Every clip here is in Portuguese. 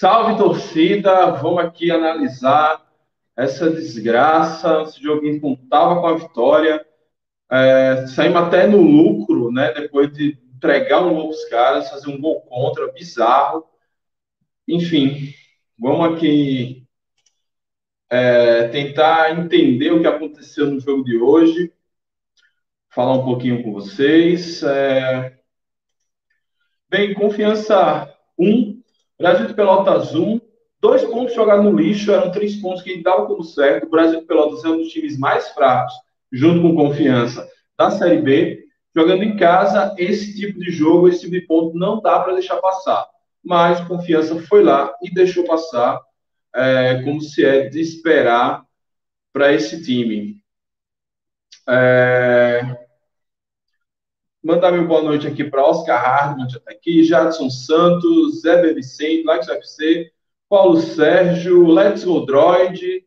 Salve torcida. Vamos aqui analisar essa desgraça. Esse joguinho contava com a vitória. É, saímos até no lucro, né? Depois de entregar um gol aos caras, fazer um gol contra, bizarro. Enfim, vamos aqui é, tentar entender o que aconteceu no jogo de hoje. Falar um pouquinho com vocês. É, Bem, confiança 1, Brasil de Pelotas 1, dois pontos jogados no lixo, eram três pontos que davam como certo. O Brasil de Pelotas é um dos times mais fracos, junto com confiança, da Série B. Jogando em casa, esse tipo de jogo, esse tipo de ponto, não dá para deixar passar. Mas confiança foi lá e deixou passar, é, como se é de esperar para esse time. É, Mandar meu boa noite aqui para Oscar Hardman, já está aqui, Jadson Santos, Zé Vicente, Lex UFC, Paulo Sérgio, Let's Go Droid,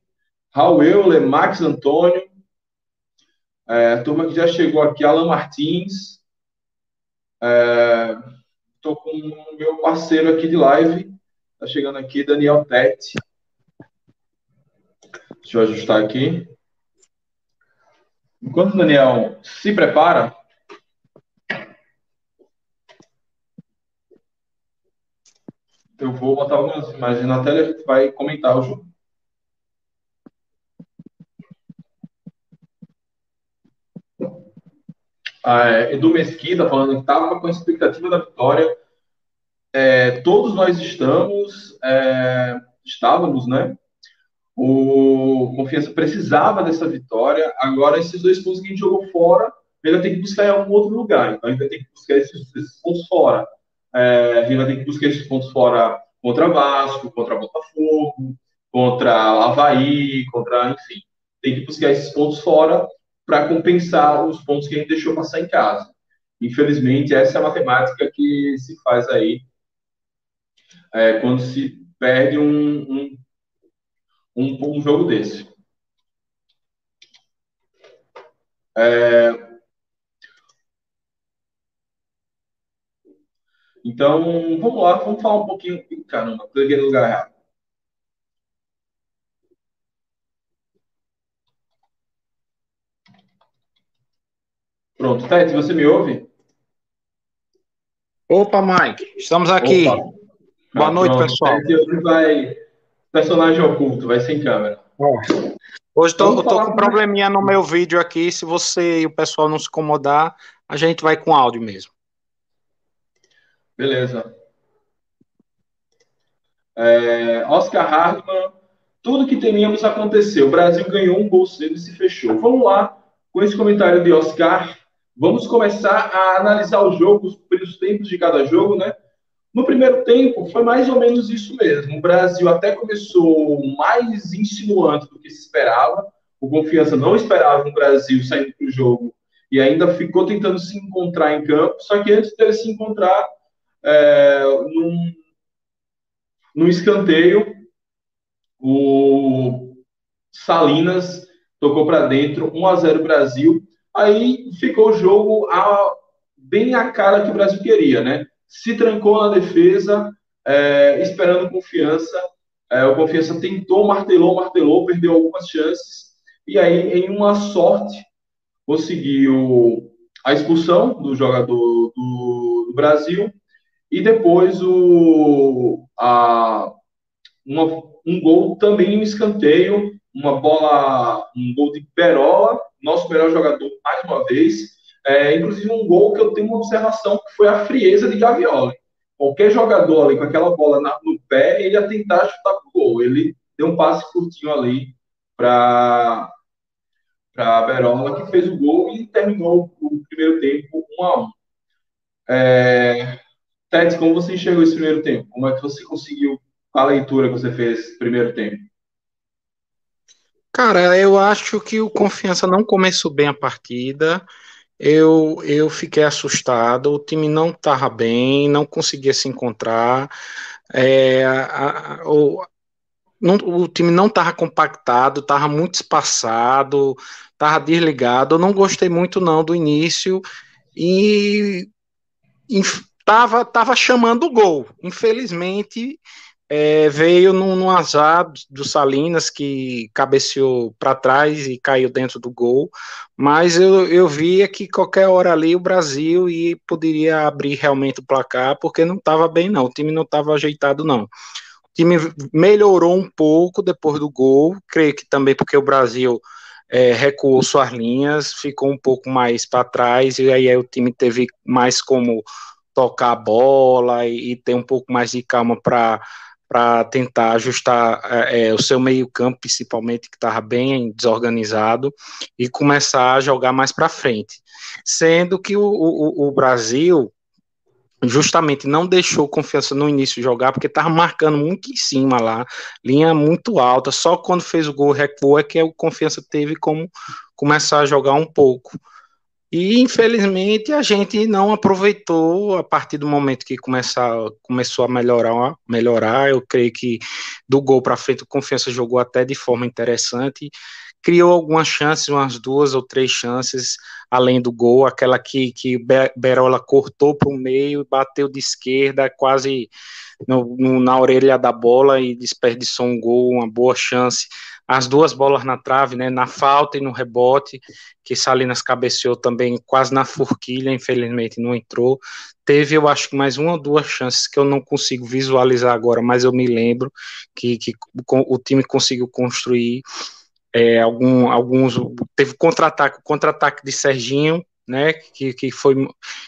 Raul Euler, Max Antônio, é, turma que já chegou aqui, Alan Martins, estou é, com o meu parceiro aqui de live, está chegando aqui, Daniel Tete. Deixa eu ajustar aqui. Enquanto o Daniel se prepara, eu vou botar algumas imagens na tela e a gente vai comentar o jogo. Ah, é, Edu Mesquita falando que estava com a expectativa da vitória. É, todos nós estamos, é, estávamos, né? O Confiança precisava dessa vitória. Agora, esses dois pontos que a gente jogou fora, ele ter que buscar em algum outro lugar. Então, a gente vai ter que buscar esses, esses pontos fora. É, a gente vai ter que buscar esses pontos fora contra Vasco, contra Botafogo, contra Havaí, contra, enfim. Tem que buscar esses pontos fora para compensar os pontos que a gente deixou passar em casa. Infelizmente, essa é a matemática que se faz aí é, quando se perde um, um, um, um jogo desse. É, Então, vamos lá, vamos falar um pouquinho. Caramba, cliquei no lugar errado. Pronto, Tete, você me ouve? Opa, Mike, estamos aqui. Opa. Boa ah, noite, pronto. pessoal. Tete hoje vai personagem oculto, vai sem câmera. É. Hoje tô, eu tô com um probleminha no meu vídeo aqui. Se você e o pessoal não se incomodar, a gente vai com áudio mesmo. Beleza. É, Oscar Hardman, tudo que temíamos aconteceu. O Brasil ganhou um gol cedo e se fechou. Vamos lá, com esse comentário de Oscar, vamos começar a analisar os primeiros tempos de cada jogo, né? No primeiro tempo, foi mais ou menos isso mesmo. O Brasil até começou mais insinuante do que se esperava. O Confiança não esperava o Brasil saindo para o jogo e ainda ficou tentando se encontrar em campo. Só que antes dele se encontrar, é, num, num escanteio, o Salinas tocou para dentro, 1 a 0 Brasil. Aí ficou o jogo a, bem a cara que o Brasil queria, né? Se trancou na defesa, é, esperando confiança. É, o confiança tentou, martelou, martelou, perdeu algumas chances. E aí, em uma sorte, conseguiu a expulsão do jogador do, do Brasil e depois o, a, uma um gol também um escanteio, uma bola, um gol de Perola, nosso melhor jogador mais uma vez. É, inclusive um gol que eu tenho uma observação que foi a frieza de Gavioli. Qualquer jogador ali com aquela bola na, no pé, ele ia tentar chutar pro gol. Ele deu um passe curtinho ali para para Berola, que fez o gol e terminou o primeiro tempo 1 a 1 é, Tete, como você enxergou esse primeiro tempo? Como é que você conseguiu a leitura que você fez primeiro tempo? Cara, eu acho que o Confiança não começou bem a partida. Eu, eu fiquei assustado. O time não estava bem, não conseguia se encontrar. É, a, a, o, não, o time não estava compactado, estava muito espaçado, estava desligado. Eu não gostei muito não do início e estava tava chamando o gol. Infelizmente é, veio num, num, azar do Salinas que cabeceou para trás e caiu dentro do gol. Mas eu, eu via que qualquer hora ali o Brasil e poderia abrir realmente o placar porque não estava bem não. O time não estava ajeitado não time melhorou um pouco depois do gol, creio que também porque o Brasil é, recuou suas linhas, ficou um pouco mais para trás, e aí o time teve mais como tocar a bola e, e ter um pouco mais de calma para para tentar ajustar é, é, o seu meio-campo, principalmente, que estava bem desorganizado, e começar a jogar mais para frente. Sendo que o, o, o Brasil justamente não deixou confiança no início jogar, porque estava marcando muito em cima lá, linha muito alta, só quando fez o gol recuou é que o confiança teve como começar a jogar um pouco. E infelizmente a gente não aproveitou a partir do momento que começar, começou a melhorar, melhorar. Eu creio que do gol para frente o Confiança jogou até de forma interessante criou algumas chances, umas duas ou três chances, além do gol, aquela que, que Berola cortou para o meio, bateu de esquerda, quase no, no, na orelha da bola e desperdiçou um gol, uma boa chance. As duas bolas na trave, né, na falta e no rebote, que Salinas cabeceou também quase na forquilha, infelizmente não entrou. Teve, eu acho que mais uma ou duas chances que eu não consigo visualizar agora, mas eu me lembro que, que o time conseguiu construir é, algum, alguns teve contra-ataque, contra-ataque de Serginho, né, que, que foi,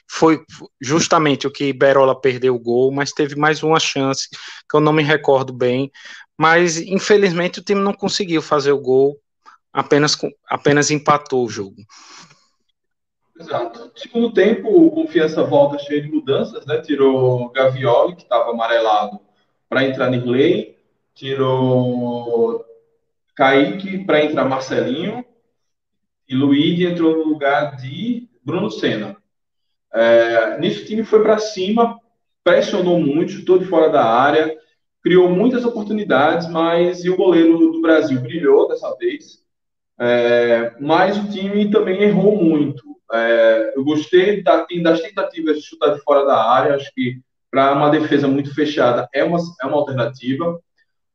foi justamente o que Berola perdeu o gol, mas teve mais uma chance que eu não me recordo bem, mas infelizmente o time não conseguiu fazer o gol, apenas, apenas empatou o jogo. Exato. Segundo tempo, o Confiança volta cheio de mudanças, né? Tirou Gavioli, que estava amarelado, para entrar Nirley, tirou Kaique para entrar Marcelinho e Luigi entrou no lugar de Bruno Senna. É, nisso o time foi para cima, pressionou muito, de fora da área, criou muitas oportunidades, mas e o goleiro do Brasil brilhou dessa vez. É, mas o time também errou muito. É, eu gostei da, das tentativas de chutar de fora da área, acho que para uma defesa muito fechada é uma, é uma alternativa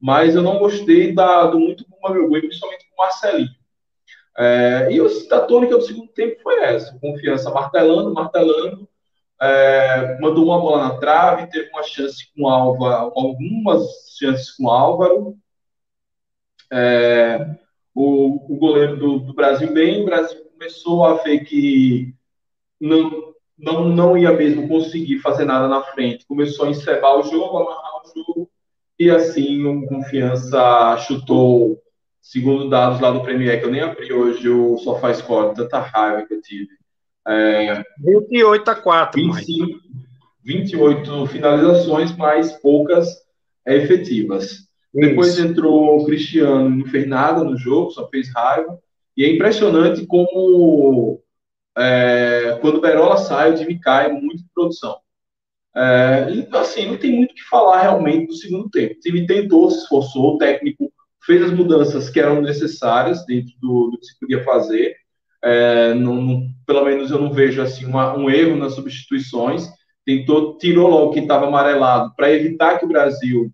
mas eu não gostei da, do muito com o gol, principalmente com o Marcelinho. É, e a tônica do segundo tempo foi essa: confiança martelando, martelando, é, mandou uma bola na trave, teve uma chance com o Álvaro, algumas chances com o Álvaro. É, o, o, goleiro do, do, Brasil bem, o Brasil começou a ver que não, não, não ia mesmo conseguir fazer nada na frente, começou a encebar o jogo, amarrar o jogo, e assim, o Confiança chutou, segundo dados lá do Premier, que eu nem abri hoje o SofaScore, tanta raiva que eu tive. É, 28 a 4. 25, 28 finalizações, mas poucas efetivas. Isso. Depois entrou o Cristiano, não fez nada no jogo, só fez raiva. E é impressionante como é, quando o Berola sai, o time cai muito de produção. É, e, assim, não tem muito o que falar realmente do segundo tempo. O time tentou, se esforçou, o técnico fez as mudanças que eram necessárias dentro do, do que se podia fazer. É, não, pelo menos eu não vejo assim uma, um erro nas substituições. Tentou, tirou logo quem estava amarelado para evitar que o Brasil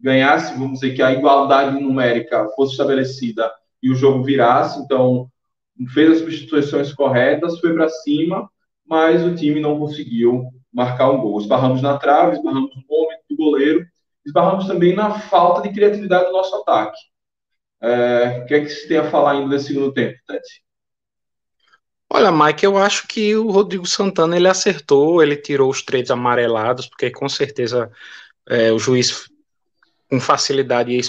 ganhasse, vamos dizer que a igualdade numérica fosse estabelecida e o jogo virasse. Então, fez as substituições corretas, foi para cima, mas o time não conseguiu marcar um gol. Esbarramos na trave, esbarramos no momento do goleiro esbarramos também na falta de criatividade do nosso ataque. É, o que é que se tem a falar ainda desse segundo tempo, Tati? Olha, Mike, eu acho que o Rodrigo Santana ele acertou, ele tirou os três amarelados, porque com certeza é, o juiz com facilidade ia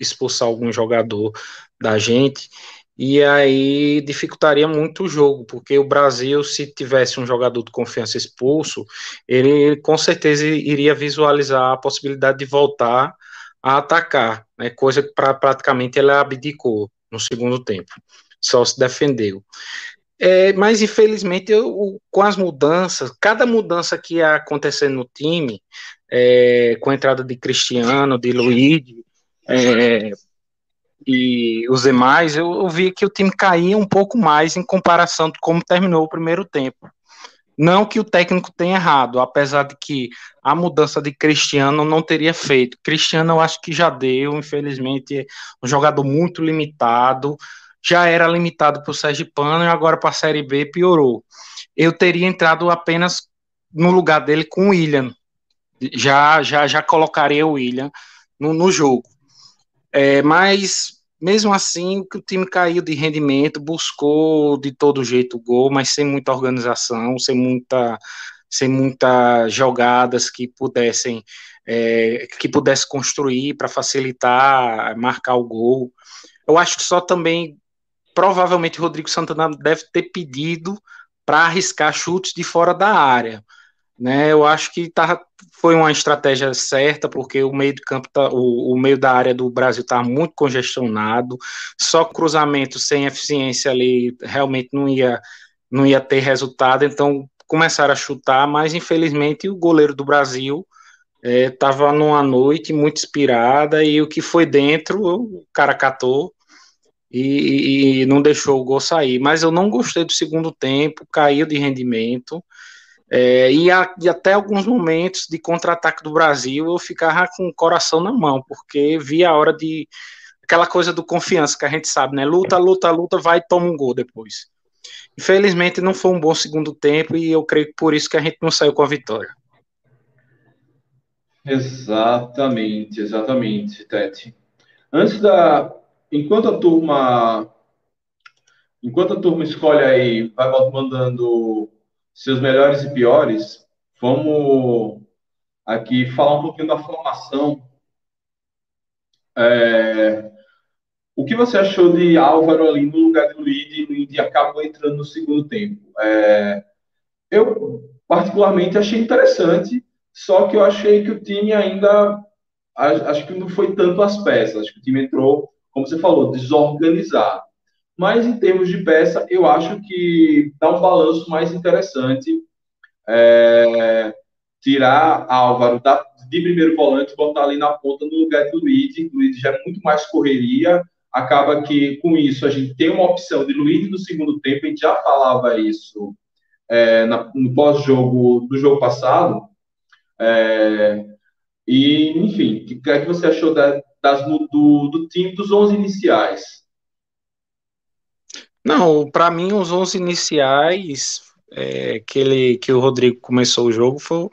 expulsar algum jogador da gente e aí dificultaria muito o jogo, porque o Brasil, se tivesse um jogador de confiança expulso, ele com certeza iria visualizar a possibilidade de voltar a atacar, né, coisa que pra, praticamente ele abdicou no segundo tempo, só se defendeu. É, mas infelizmente, eu, com as mudanças, cada mudança que ia acontecendo no time, é, com a entrada de Cristiano, de Luiz, é, e os demais, eu, eu vi que o time caía um pouco mais em comparação de como terminou o primeiro tempo. Não que o técnico tenha errado, apesar de que a mudança de Cristiano não teria feito. Cristiano eu acho que já deu, infelizmente, um jogador muito limitado. Já era limitado para o Sergipano e agora para a Série B piorou. Eu teria entrado apenas no lugar dele com o William. Já, já, já colocaria o William no, no jogo. É, mas mesmo assim, o time caiu de rendimento, buscou de todo jeito o gol, mas sem muita organização, sem muita, sem muitas jogadas que pudessem é, que pudesse construir para facilitar marcar o gol. Eu acho que só também provavelmente Rodrigo Santana deve ter pedido para arriscar chutes de fora da área. Né, eu acho que tá, foi uma estratégia certa, porque o meio de campo, tá, o, o meio da área do Brasil está muito congestionado, só cruzamento sem eficiência ali realmente não ia, não ia ter resultado, então começaram a chutar, mas infelizmente o goleiro do Brasil estava é, numa noite muito inspirada e o que foi dentro, o cara catou e, e não deixou o gol sair. Mas eu não gostei do segundo tempo, caiu de rendimento. É, e, a, e, até alguns momentos de contra-ataque do Brasil eu ficava com o coração na mão, porque via a hora de. aquela coisa do confiança que a gente sabe, né? Luta, luta, luta, vai toma um gol depois. Infelizmente não foi um bom segundo tempo e eu creio que por isso que a gente não saiu com a vitória. Exatamente, exatamente, Tete. Antes da. Enquanto a turma. Enquanto a turma escolhe aí, vai mandando seus melhores e piores, vamos aqui falar um pouquinho da formação. É, o que você achou de Álvaro ali no lugar de Luiz e Luiz acabou entrando no segundo tempo? É, eu, particularmente, achei interessante, só que eu achei que o time ainda. Acho que não foi tanto as peças, acho que o time entrou, como você falou, desorganizado. Mas em termos de peça, eu acho que dá um balanço mais interessante é, tirar Álvaro da, de primeiro volante, botar ali na ponta no lugar do Luiz. Luiz já é muito mais correria. Acaba que com isso a gente tem uma opção de Luiz no segundo tempo. A gente já falava isso é, na, no pós-jogo do jogo passado. É, e, enfim, o que, que, é que você achou da, das, do, do time dos 11 iniciais? Não, para mim os 11 iniciais é, que ele que o Rodrigo começou o jogo foi,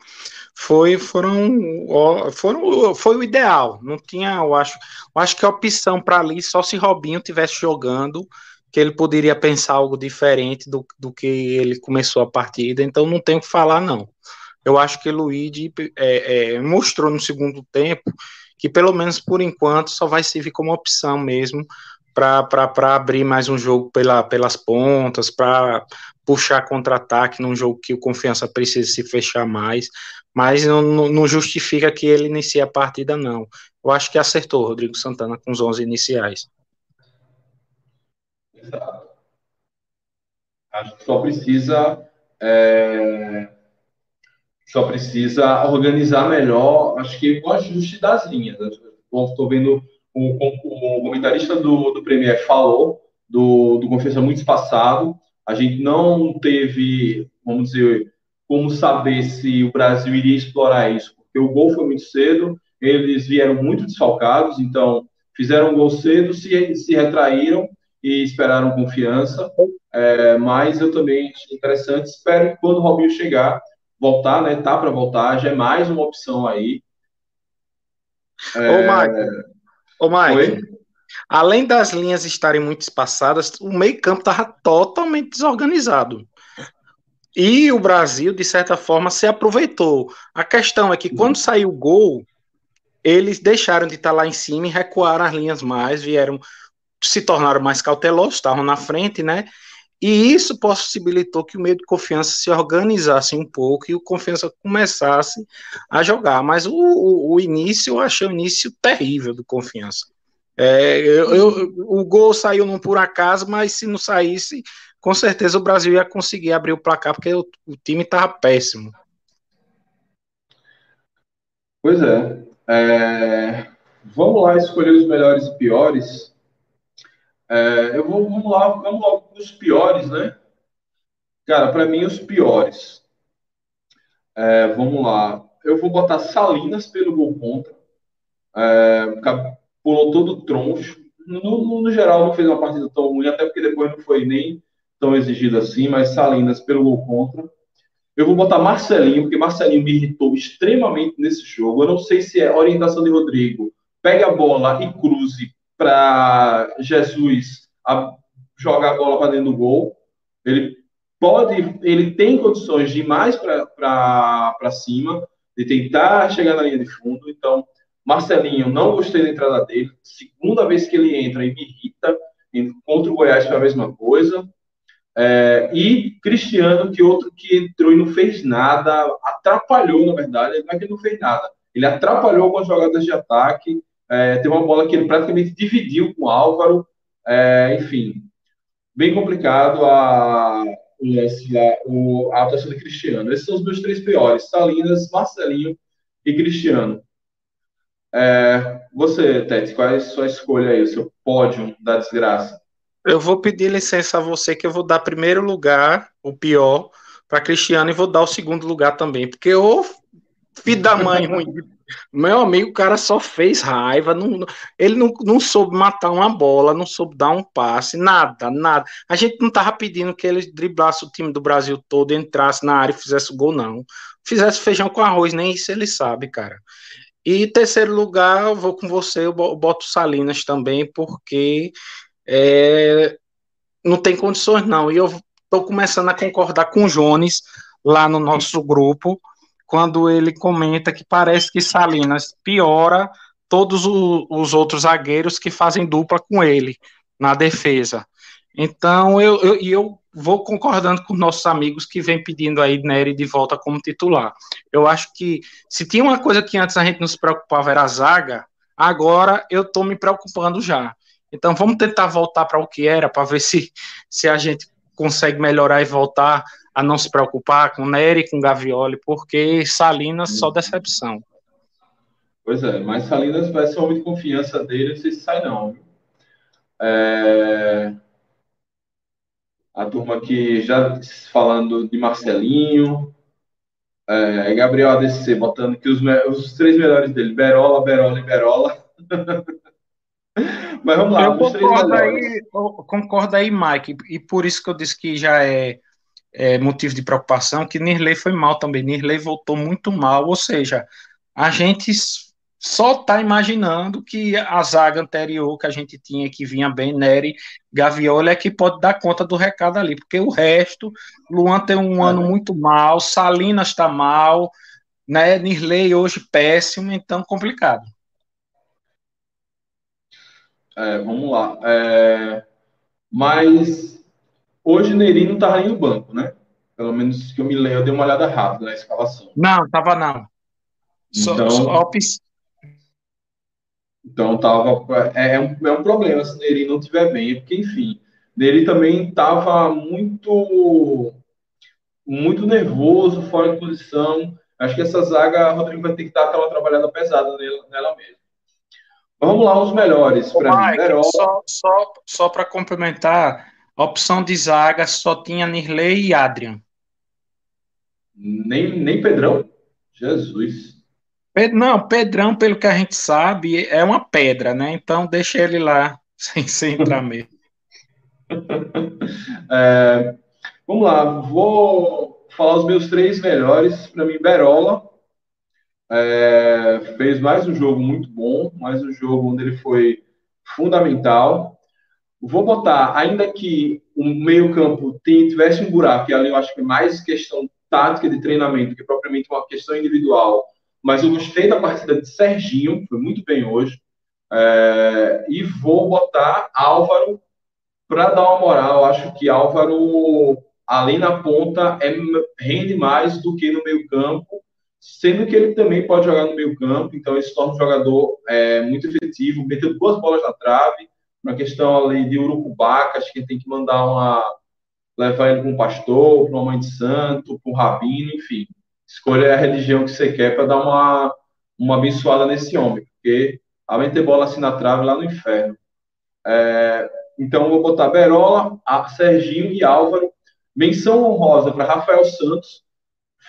foi foram foram foi o ideal. Não tinha, eu acho, eu acho que a opção para ali só se Robinho tivesse jogando que ele poderia pensar algo diferente do, do que ele começou a partida. Então não tenho o que falar não. Eu acho que o Luigi é, é, mostrou no segundo tempo que pelo menos por enquanto só vai servir como opção mesmo para abrir mais um jogo pela, pelas pontas, para puxar contra-ataque num jogo que o Confiança precisa se fechar mais, mas não, não, justifica que ele inicie a partida, não. Eu acho que acertou Rodrigo Santana com os 11 iniciais. Exato. Acho que só precisa é, só precisa organizar melhor, acho que o ajuste das linhas. Estou vendo o, o comentarista do, do Premier falou do, do Confiança muito espaçado. A gente não teve, vamos dizer, como saber se o Brasil iria explorar isso, porque o gol foi muito cedo, eles vieram muito desfalcados, então fizeram um gol cedo, se, se retraíram e esperaram confiança. É, mas eu também achei interessante, espero que quando o Robinho chegar, voltar, né? Tá para voltar, já é mais uma opção aí. É... Ô, ô, Mike além das linhas estarem muito espaçadas, o meio-campo estava totalmente desorganizado. E o Brasil, de certa forma, se aproveitou. A questão é que quando saiu o gol, eles deixaram de estar lá em cima e recuaram as linhas mais, vieram, se tornaram mais cautelosos, estavam na frente, né? E isso possibilitou que o meio de confiança se organizasse um pouco e o confiança começasse a jogar. Mas o, o, o início, eu achei o início terrível do confiança. É, eu, eu, o gol saiu não por acaso, mas se não saísse, com certeza o Brasil ia conseguir abrir o placar, porque o, o time estava péssimo. Pois é. é. Vamos lá escolher os melhores e piores. É, eu vou, vamos lá, vamos logo os piores, né? Cara, para mim, os piores. É, vamos lá. Eu vou botar Salinas pelo gol contra. É, pulou todo troncho. No, no, no, geral, não fez uma partida tão ruim, até porque depois não foi nem tão exigido assim, mas Salinas pelo gol contra. Eu vou botar Marcelinho, porque Marcelinho me irritou extremamente nesse jogo. Eu não sei se é orientação de Rodrigo, pegue a bola e cruze para Jesus a jogar a bola para dentro do gol. Ele pode, ele tem condições de ir mais para cima, de tentar chegar na linha de fundo. Então, Marcelinho, não gostei da entrada dele. Segunda vez que ele entra e me irrita. Contra o Goiás foi a mesma coisa. É, e Cristiano, que outro que entrou e não fez nada, atrapalhou, na verdade. Não é que não fez nada. Ele atrapalhou com as jogadas de ataque. É, tem uma bola que ele praticamente dividiu com o Álvaro. É, enfim, bem complicado a, a, a atuação de Cristiano. Esses são os meus três piores: Salinas, Marcelinho e Cristiano. É, você, Tete, qual é a sua escolha aí, o seu pódio da desgraça? Eu vou pedir licença a você que eu vou dar primeiro lugar, o pior, para Cristiano e vou dar o segundo lugar também, porque o filho da mãe ruim. Meu amigo, o cara só fez raiva, não, ele não, não soube matar uma bola, não soube dar um passe, nada, nada. A gente não tava pedindo que ele driblasse o time do Brasil todo, entrasse na área e fizesse gol, não. Fizesse feijão com arroz, nem isso ele sabe, cara. E terceiro lugar, eu vou com você, eu boto Salinas também, porque é, não tem condições não. E eu estou começando a concordar com o Jones lá no nosso grupo, quando ele comenta que parece que Salinas piora todos os outros zagueiros que fazem dupla com ele na defesa. Então, eu, eu, eu vou concordando com nossos amigos que vem pedindo aí Nery de volta como titular. Eu acho que se tinha uma coisa que antes a gente não se preocupava era a zaga, agora eu estou me preocupando já. Então vamos tentar voltar para o que era, para ver se, se a gente consegue melhorar e voltar a não se preocupar com Nery, com Gavioli, porque Salinas só decepção. Pois é, mas Salinas vai ser homem de confiança dele, não sei se sai não. É a turma aqui já falando de Marcelinho, é, Gabriel ADC botando que os, os três melhores dele, Berola, Berola e Berola. Mas vamos lá, eu concordo aí, eu concordo aí, Mike, e por isso que eu disse que já é, é motivo de preocupação, que Nirley foi mal também, Nirley voltou muito mal, ou seja, a gente só está imaginando que a zaga anterior que a gente tinha, que vinha bem, Nery, Gavioli, é que pode dar conta do recado ali, porque o resto, Luan tem um ano muito mal, Salinas está mal, né, Nirley hoje péssimo, então complicado. É, vamos lá. É, mas hoje Neri não estava nem no banco, né? Pelo menos que eu me lembro, eu dei uma olhada rápida na escalação. Não, tava não. Então, só, só, então tava é, é, um, é um problema se Neri não estiver bem, porque enfim, Neri também estava muito muito nervoso, fora de posição. Acho que essa zaga, Rodrigo vai ter que dar aquela trabalhada pesada nela, nela mesmo. Vamos lá, os melhores para mim. Berol... Só, só, só para complementar, opção de zaga só tinha Nirley e Adrian. Nem, nem Pedrão? Jesus. Não, Pedrão, pelo que a gente sabe, é uma pedra, né? Então deixa ele lá sem, sem entrar mesmo. é, vamos lá, vou falar os meus três melhores. Para mim, Berola. é, fez mais um jogo muito bom, mais um jogo onde ele foi fundamental. Vou botar, ainda que o meio-campo tivesse um buraco, e ali eu acho que é mais questão tática de treinamento que propriamente uma questão individual, mas eu gostei da partida de Serginho, foi muito bem hoje. É, e vou botar Álvaro para dar uma moral. Acho que Álvaro, além na ponta, é, rende mais do que no meio-campo, sendo que ele também pode jogar no meio-campo, então ele se torna um jogador é, muito efetivo, meteu duas bolas na trave, uma questão ali de Urucubaca, acho que tem que mandar uma. levar ele para um pastor, para uma mãe de santo, para um rabino, enfim. Escolha a religião que você quer para dar uma, uma abençoada nesse homem, porque além de ter bola assim na trave lá no inferno. É, então, vou botar Berola, Serginho e Álvaro. Menção honrosa para Rafael Santos.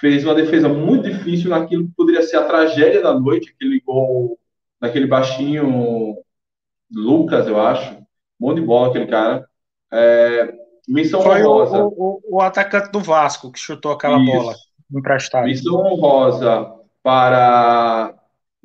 Fez uma defesa muito difícil naquilo que poderia ser a tragédia da noite, aquele gol daquele baixinho Lucas, eu acho. Bom de bola aquele cara. É, menção Foi honrosa. O, o, o, atacante do Vasco que chutou aquela Isso. bola emprestada. Menção honrosa para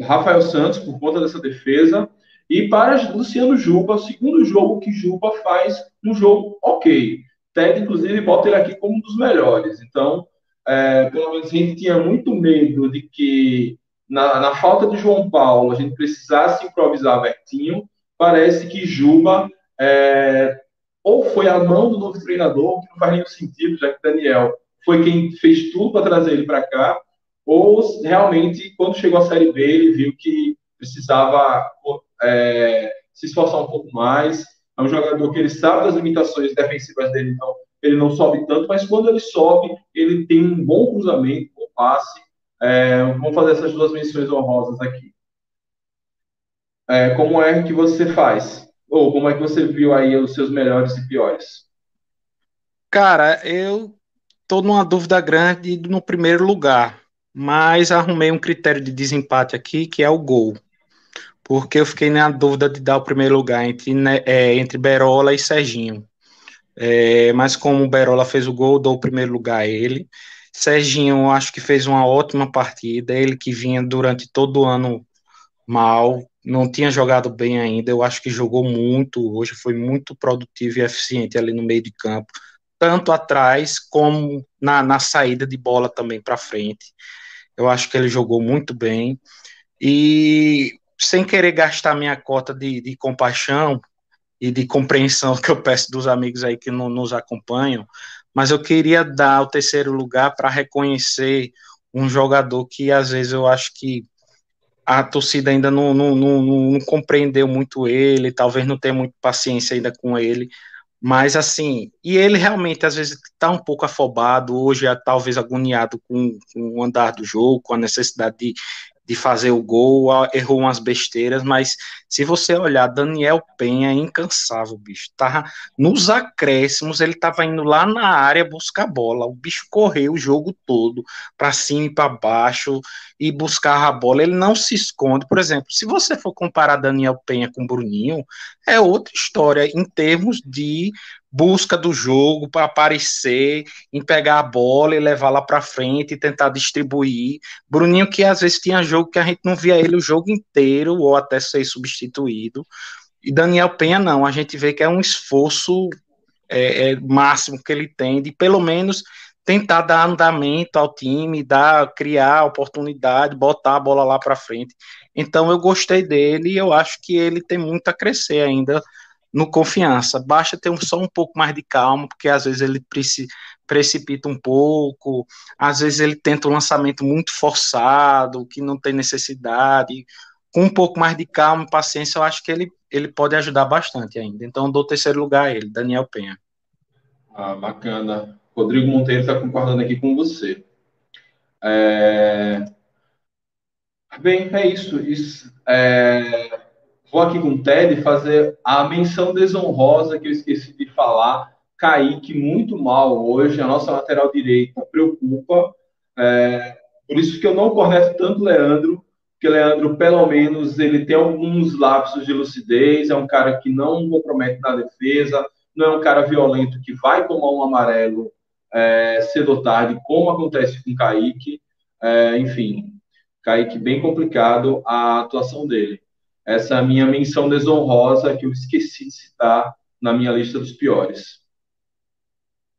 Rafael Santos por conta dessa defesa. E para Luciano Juba, o segundo jogo que Juba faz um jogo ok. Ted, inclusive, bota ele aqui como um dos melhores. Então, é, pelo menos a gente tinha muito medo de que, na, na, falta de João Paulo, a gente precisasse improvisar Bertinho. Parece que Juba é, ou foi a mão do novo treinador, que não faz nenhum sentido, já que Daniel foi quem fez tudo para trazer ele para cá, ou realmente, quando chegou a Série B, ele viu que precisava é, se esforçar um pouco mais. É um jogador que ele sabe das limitações defensivas dele, então ele não sobe tanto, mas quando ele sobe, ele tem um bom cruzamento, um bom passe. É, vamos fazer essas duas menções honrosas aqui. É, como é que você faz? Ou como é que você viu aí os seus melhores e piores? Cara, eu tô numa dúvida grande no primeiro lugar, mas arrumei um critério de desempate aqui, que é o gol porque eu fiquei na dúvida de dar o primeiro lugar entre, né, é, entre Berola e Serginho. É, mas como o Berola fez o gol, dou o primeiro lugar a ele. Serginho, acho que fez uma ótima partida. Ele que vinha durante todo o ano mal, não tinha jogado bem ainda. Eu acho que jogou muito hoje, foi muito produtivo e eficiente ali no meio de campo, tanto atrás como na, na saída de bola também para frente. Eu acho que ele jogou muito bem. E sem querer gastar minha cota de, de compaixão e de compreensão que eu peço dos amigos aí que não, nos acompanham, mas eu queria dar o terceiro lugar para reconhecer um jogador que às vezes eu acho que a torcida ainda não, não, não, não, compreendeu muito ele, talvez não tenha muita paciência ainda com ele, mas assim, e ele realmente às vezes está um pouco afobado, hoje é talvez agoniado com, com o andar do jogo, com a necessidade de, de fazer o gol, errou umas besteiras, mas se você olhar, Daniel Penha é incansável, bicho. Tava nos acréscimos, ele tava indo lá na área buscar bola. O bicho correu o jogo todo, para cima e para baixo, e buscar a bola. Ele não se esconde. Por exemplo, se você for comparar Daniel Penha com Bruninho, é outra história em termos de busca do jogo para aparecer, em pegar a bola e levar lá para frente e tentar distribuir. Bruninho que às vezes tinha jogo que a gente não via ele o jogo inteiro ou até ser substituído. E Daniel Penha não, a gente vê que é um esforço é, é, máximo que ele tem de pelo menos tentar dar andamento ao time, dar, criar oportunidade, botar a bola lá para frente. Então eu gostei dele e eu acho que ele tem muito a crescer ainda no confiança. Basta ter um, só um pouco mais de calma, porque às vezes ele precipita um pouco, às vezes ele tenta um lançamento muito forçado, que não tem necessidade. Com um pouco mais de calma paciência, eu acho que ele, ele pode ajudar bastante ainda. Então, dou terceiro lugar a ele, Daniel Penha. Ah, bacana. Rodrigo Monteiro está concordando aqui com você. É... Bem, é isso. isso é vou aqui com o Ted fazer a menção desonrosa que eu esqueci de falar. Kaique, muito mal hoje, a nossa lateral direita preocupa. É, por isso que eu não corneto tanto Leandro, porque Leandro, pelo menos, ele tem alguns lapsos de lucidez, é um cara que não compromete na defesa, não é um cara violento que vai tomar um amarelo é, cedo ou tarde, como acontece com Kaique. É, enfim, Kaique bem complicado a atuação dele. Essa é minha menção desonrosa que eu esqueci de citar na minha lista dos piores.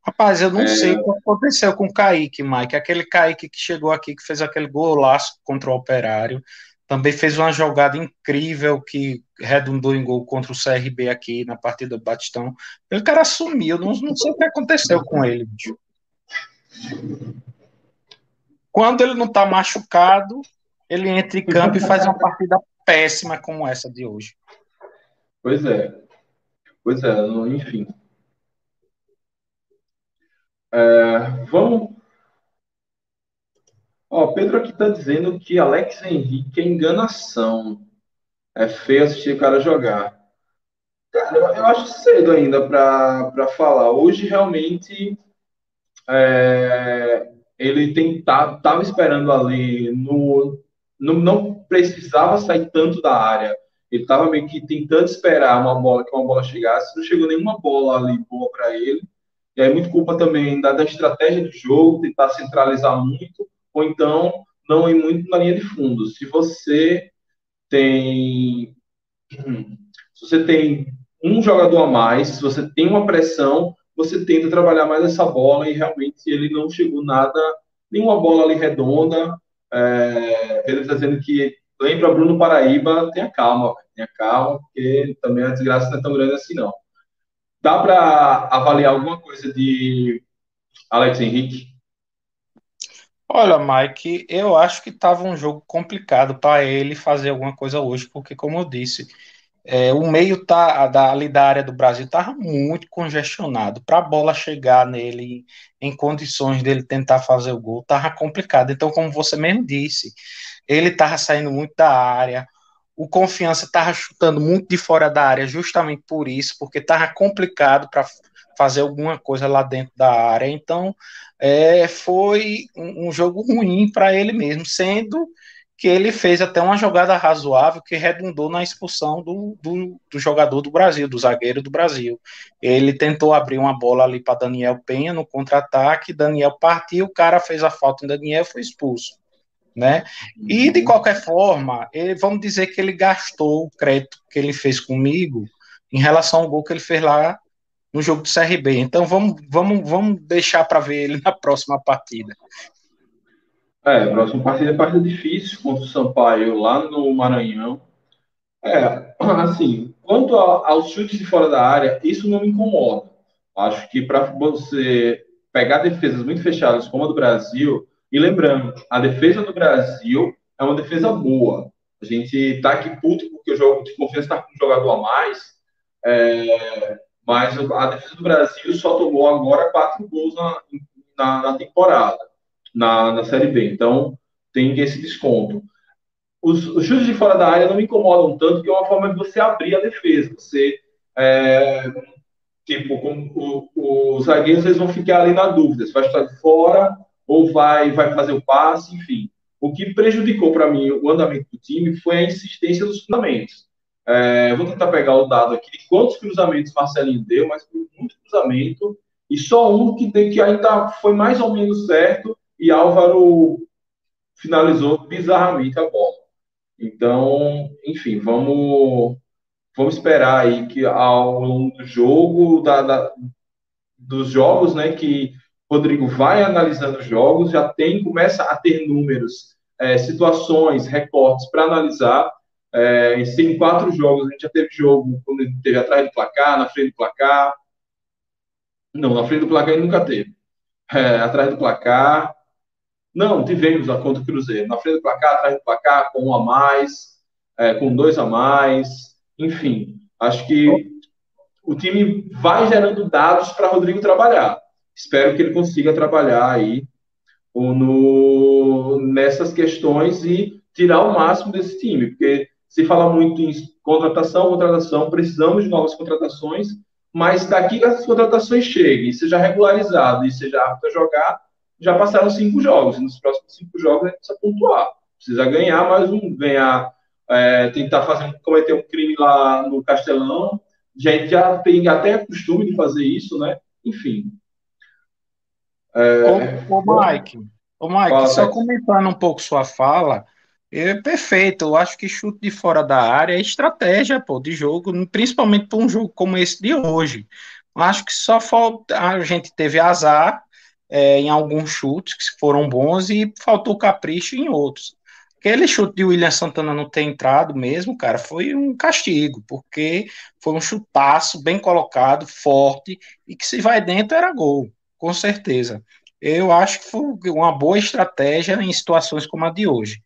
Rapaz, eu não é... sei o que aconteceu com o Kaique, Mike. Aquele Kaique que chegou aqui, que fez aquele golaço contra o Operário. Também fez uma jogada incrível que redundou em gol contra o CRB aqui na partida do Batistão. O cara sumiu, não, não sei o que aconteceu com ele, bicho. Quando ele não tá machucado, ele entra em campo e faz uma partida péssima como essa de hoje. Pois é. Pois é, enfim. É, vamos. Ó, Pedro aqui está dizendo que Alex Henrique é enganação. É feio assistir o cara jogar. Cara, eu, acho cedo ainda para falar. Hoje, realmente, é, ele tentava, estava esperando ali no, no, não precisava sair tanto da área. Ele estava meio que tentando esperar uma bola que uma bola chegasse. Não chegou nenhuma bola ali boa para ele. E aí muito culpa também da, da estratégia do jogo, tentar centralizar muito, ou então não ir muito na linha de fundo. Se você tem se você tem um jogador a mais, se você tem uma pressão, você tenta trabalhar mais essa bola e realmente ele não chegou nada, nenhuma bola ali redonda. É, ele está dizendo que lembra Bruno Paraíba, tenha calma, tenha calma, porque também a desgraça não é tão grande assim não. Dá para avaliar alguma coisa de Alex Henrique? Olha, Mike, eu acho que estava um jogo complicado para ele fazer alguma coisa hoje, porque, como eu disse, é, o meio tá, da, ali da área do Brasil estava muito congestionado. Para a bola chegar nele em condições dele tentar fazer o gol, estava complicado. Então, como você mesmo disse, ele estava saindo muito da área, o Confiança estava chutando muito de fora da área, justamente por isso, porque estava complicado para fazer alguma coisa lá dentro da área. Então, é, foi um, um jogo ruim para ele mesmo, sendo que ele fez até uma jogada razoável que redundou na expulsão do, do, do jogador do Brasil, do zagueiro do Brasil. Ele tentou abrir uma bola ali para Daniel Penha no contra-ataque, Daniel partiu, o cara fez a falta em Daniel foi expulso né? E de qualquer forma, ele, vamos dizer que ele gastou o crédito que ele fez comigo em relação ao gol que ele fez lá no jogo do CRB. Então vamos, vamos, vamos deixar para ver ele na próxima partida. É, a próxima partida é partida difícil contra o Sampaio lá no Maranhão. É, assim, quanto aos chutes de fora da área, isso não me incomoda. Acho que para você pegar defesas muito fechadas como a do Brasil, e lembrando, a defesa do Brasil é uma defesa boa. A gente tá aqui puto porque o jogo de confiança está com um jogador a mais, é, mas a defesa do Brasil só tomou agora quatro gols na, na, na temporada, na, na Série B. Então, tem esse desconto. Os, os chutes de fora da área não me incomodam tanto, porque é uma forma de você abrir a defesa. Você, é, tipo, com, o, os zagueiros eles vão ficar ali na dúvida, se vai estar de fora ou vai, vai fazer o passe, enfim. O que prejudicou para mim o andamento do time foi a insistência dos cruzamentos. É, vou tentar pegar o dado aqui de quantos cruzamentos Marcelinho deu, mas foi muito cruzamento, e só um que, que ainda foi mais ou menos certo, e Álvaro finalizou bizarramente a bola. Então, enfim, vamos, vamos esperar aí que ao longo do jogo, da, da dos jogos, né, que Rodrigo vai analisando os jogos, já tem, começa a ter números, é, situações, recortes para analisar. É, em quatro jogos, a gente já teve jogo quando ele teve atrás do placar, na frente do placar. Não, na frente do placar ele nunca teve. É, atrás do placar. Não, tivemos a conta do Cruzeiro. Na frente do placar, atrás do placar, com um a mais, é, com dois a mais. Enfim, acho que o time vai gerando dados para Rodrigo trabalhar espero que ele consiga trabalhar aí no, nessas questões e tirar o máximo desse time, porque se fala muito em contratação, contratação, precisamos de novas contratações, mas daqui que as contratações cheguem, seja regularizado e seja apto a jogar, já passaram cinco jogos, e nos próximos cinco jogos a gente precisa pontuar, precisa ganhar mais um, ganhar, é, tentar fazer, cometer um crime lá no Castelão, a gente já tem até costume de fazer isso, né? Enfim, é... Ô, ô, Mike, ô Mike fala, só comentando um pouco sua fala, É perfeito. Eu acho que chute de fora da área é estratégia, pô, de jogo, principalmente para um jogo como esse de hoje. Eu acho que só falta a gente teve azar é, em alguns chutes que foram bons e faltou capricho em outros. Aquele chute de William Santana não ter entrado mesmo, cara, foi um castigo, porque foi um chutaço bem colocado, forte, e que se vai dentro era gol, com certeza. Eu acho que foi uma boa estratégia em situações como a de hoje.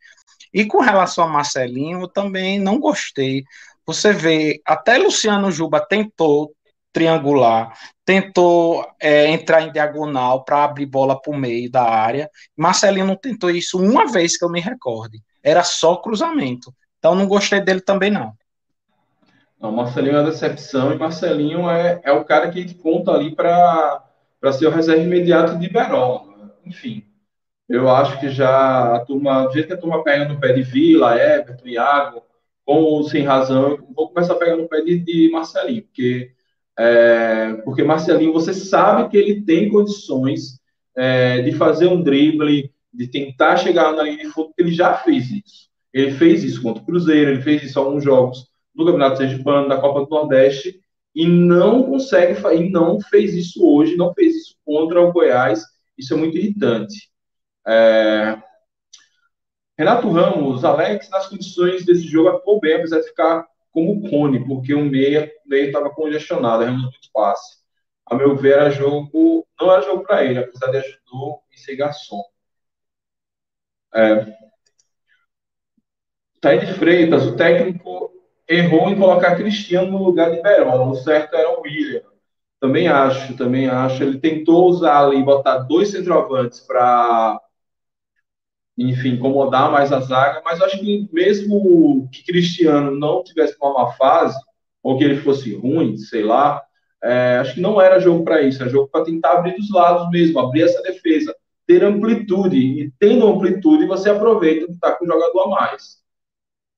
E com relação a Marcelinho, eu também não gostei. Você vê, até Luciano Juba tentou triangular, tentou é, entrar em diagonal para abrir bola para o meio da área. Marcelinho não tentou isso uma vez que eu me recorde. Era só cruzamento. Então não gostei dele também, não. Não, Marcelinho é uma decepção e Marcelinho é, é o cara que conta ali para ser o reserva imediato de Berol. Enfim, eu acho que já a turma, do jeito que a turma pega no pé de Vila, Everton, Iago, com ou sem razão, vou começar a pegar no pé de, de Marcelinho, porque, é, porque Marcelinho, você sabe que ele tem condições é, de fazer um drible, de tentar chegar na linha de fundo, ele já fez isso. Ele fez isso contra o Cruzeiro, ele fez isso em alguns jogos do Campeonato Sergipano, da Copa do Nordeste, e não consegue, e não fez isso hoje, não fez isso contra o Goiás, isso é muito irritante. É... Renato Ramos, Alex, nas condições desse jogo, atuou bem, apesar de ficar como cone, porque o meia estava congestionado, Ramos muito passe. A meu ver, era jogo, não era jogo para ele, apesar de ajudou em ser garçom. É. Taíde Freitas, o técnico errou em colocar Cristiano no lugar de Berola. O certo era o William. Também acho, também acho. Ele tentou usar ali, botar dois centroavantes para, enfim, incomodar mais a zaga, mas acho que mesmo que Cristiano não tivesse uma má fase, ou que ele fosse ruim, sei lá, é, acho que não era jogo para isso, era jogo para tentar abrir dos lados mesmo, abrir essa defesa, ter amplitude, e tendo amplitude, você aproveita que está com o jogador a mais.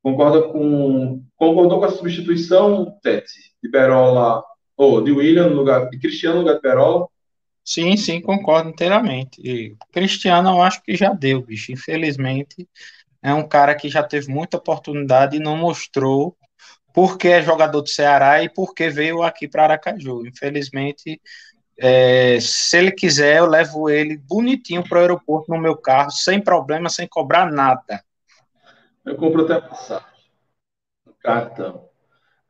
Concorda com, concordou com a substituição, Tete, de Berola, ou de William no lugar, de Cristiano no lugar de Berola? Sim, sim, concordo inteiramente. E Cristiano eu acho que já deu, bicho. Infelizmente, é um cara que já teve muita oportunidade e não mostrou porque é jogador do Ceará e porque veio aqui para Aracaju. Infelizmente, é, se ele quiser, eu levo ele bonitinho para o aeroporto no meu carro, sem problema, sem cobrar nada. Eu compro até passagem. Cartão.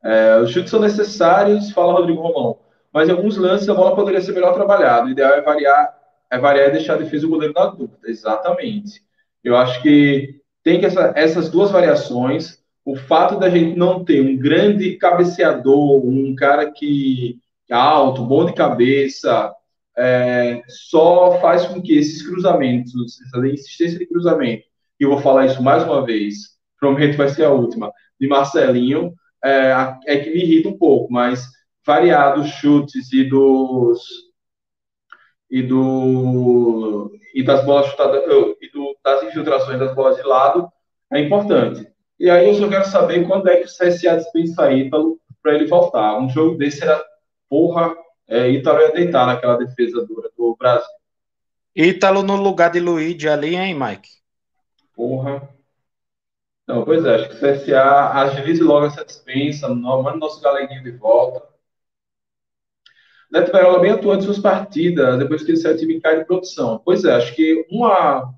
É, os chutes são necessários, fala Rodrigo Romão. Mas em alguns lances a bola poderia ser melhor trabalhada. O ideal é variar, é variar e deixar a defesa e o goleiro na dúvida. Exatamente. Eu acho que tem que essa, essas duas variações. O fato da gente não ter um grande cabeceador, um cara que alto, bom de cabeça, é, só faz com que esses cruzamentos, essa insistência de cruzamento, e eu vou falar isso mais uma vez, prometo vai ser a última, de Marcelinho, é, é que me irrita um pouco, mas variados chutes e dos e do e das bolas chutadas e do, das infiltrações das bolas de lado é importante. E aí eu só quero saber quando é que o CSA dispensa Ítalo para ele voltar. Um jogo desse era porra, é, Ítalo ia deitar naquela defesa dura do Brasil. Ítalo no lugar de Luigi ali, hein, Mike? Porra. Não, pois é, acho que o CSA agilize logo essa dispensa, manda nosso galeguinho de volta. Neto bem atuante em suas partidas, depois que ele saiu, o time cai de produção. Pois é, acho que uma,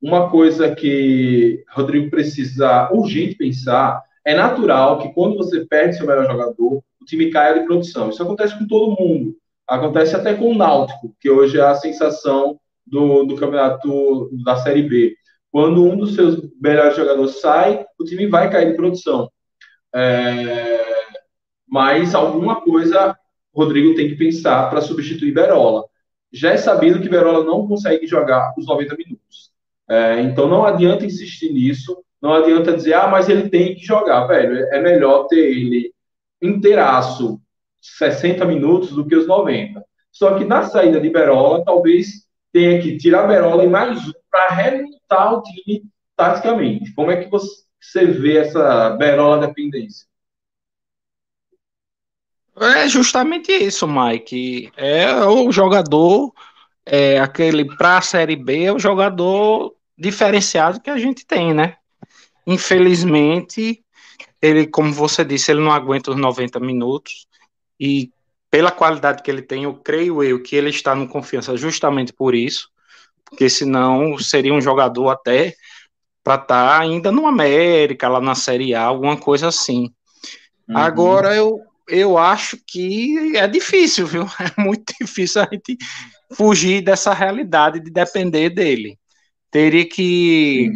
uma coisa que Rodrigo precisa urgente pensar é natural que quando você perde seu melhor jogador, time caia de produção. Isso acontece com todo mundo. Acontece até com o Náutico, que hoje é a sensação do, do campeonato da Série B. Quando um dos seus melhores jogadores sai, o time vai cair de produção. É... Mas alguma coisa Rodrigo tem que pensar para substituir Berola. Já é sabido que Berola não consegue jogar os 90 minutos. É, então não adianta insistir nisso, não adianta dizer, ah, mas ele tem que jogar, velho. É melhor ter ele inteiraço 60 minutos do que os 90. Só que na saída de Berola, talvez tenha que tirar Berola e mais um para remontar o time taticamente. Como é que você vê essa Berola dependência? É justamente isso, Mike. É o jogador, é aquele para a Série B, é o jogador diferenciado que a gente tem, né? infelizmente, ele, como você disse, ele não aguenta os 90 minutos e pela qualidade que ele tem, eu creio eu que ele está no confiança justamente por isso, porque senão seria um jogador até para estar tá ainda no América, lá na Série A, alguma coisa assim. Uhum. Agora eu, eu acho que é difícil, viu? É muito difícil a gente fugir dessa realidade de depender dele. Teria que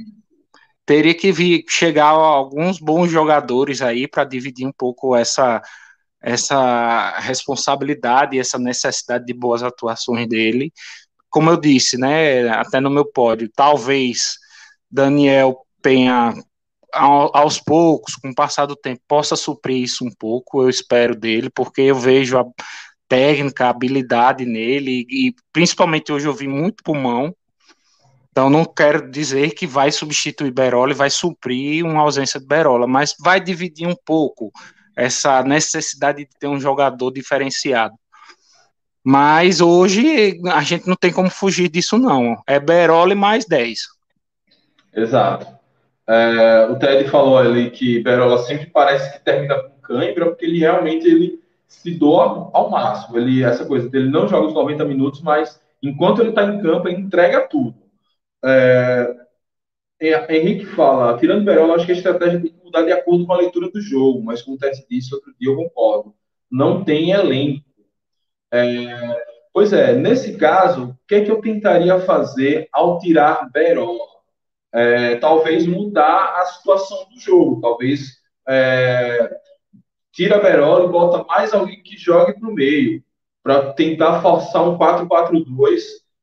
teria que vir, chegar alguns bons jogadores aí para dividir um pouco essa essa responsabilidade, essa necessidade de boas atuações dele. Como eu disse, né, até no meu pódio, talvez Daniel Penha aos poucos, com o passar do tempo, possa suprir isso um pouco, eu espero dele, porque eu vejo a técnica, a habilidade nele, e principalmente hoje eu vi muito pulmão, então não quero dizer que vai substituir Berola e vai suprir uma ausência de Berola, mas vai dividir um pouco essa necessidade de ter um jogador diferenciado. Mas hoje a gente não tem como fugir disso, não. É Berola e mais 10. Exato. É, o Ted falou ali que Berola sempre parece que termina com cãibra, porque ele realmente ele se doa ao máximo. Ele, essa coisa dele não joga os 90 minutos, mas enquanto ele está em campo, ele entrega tudo. É, Henrique fala, tirando Berola, acho que a estratégia tem que mudar de acordo com a leitura do jogo, mas como o Tess disse outro dia, eu concordo. Não tem elenco. É, pois é, nesse caso, o que é que eu tentaria fazer ao tirar Berola? É, talvez mudar a situação do jogo, talvez é, tira Berola e bota mais alguém que jogue para o meio, para tentar forçar um 4-4-2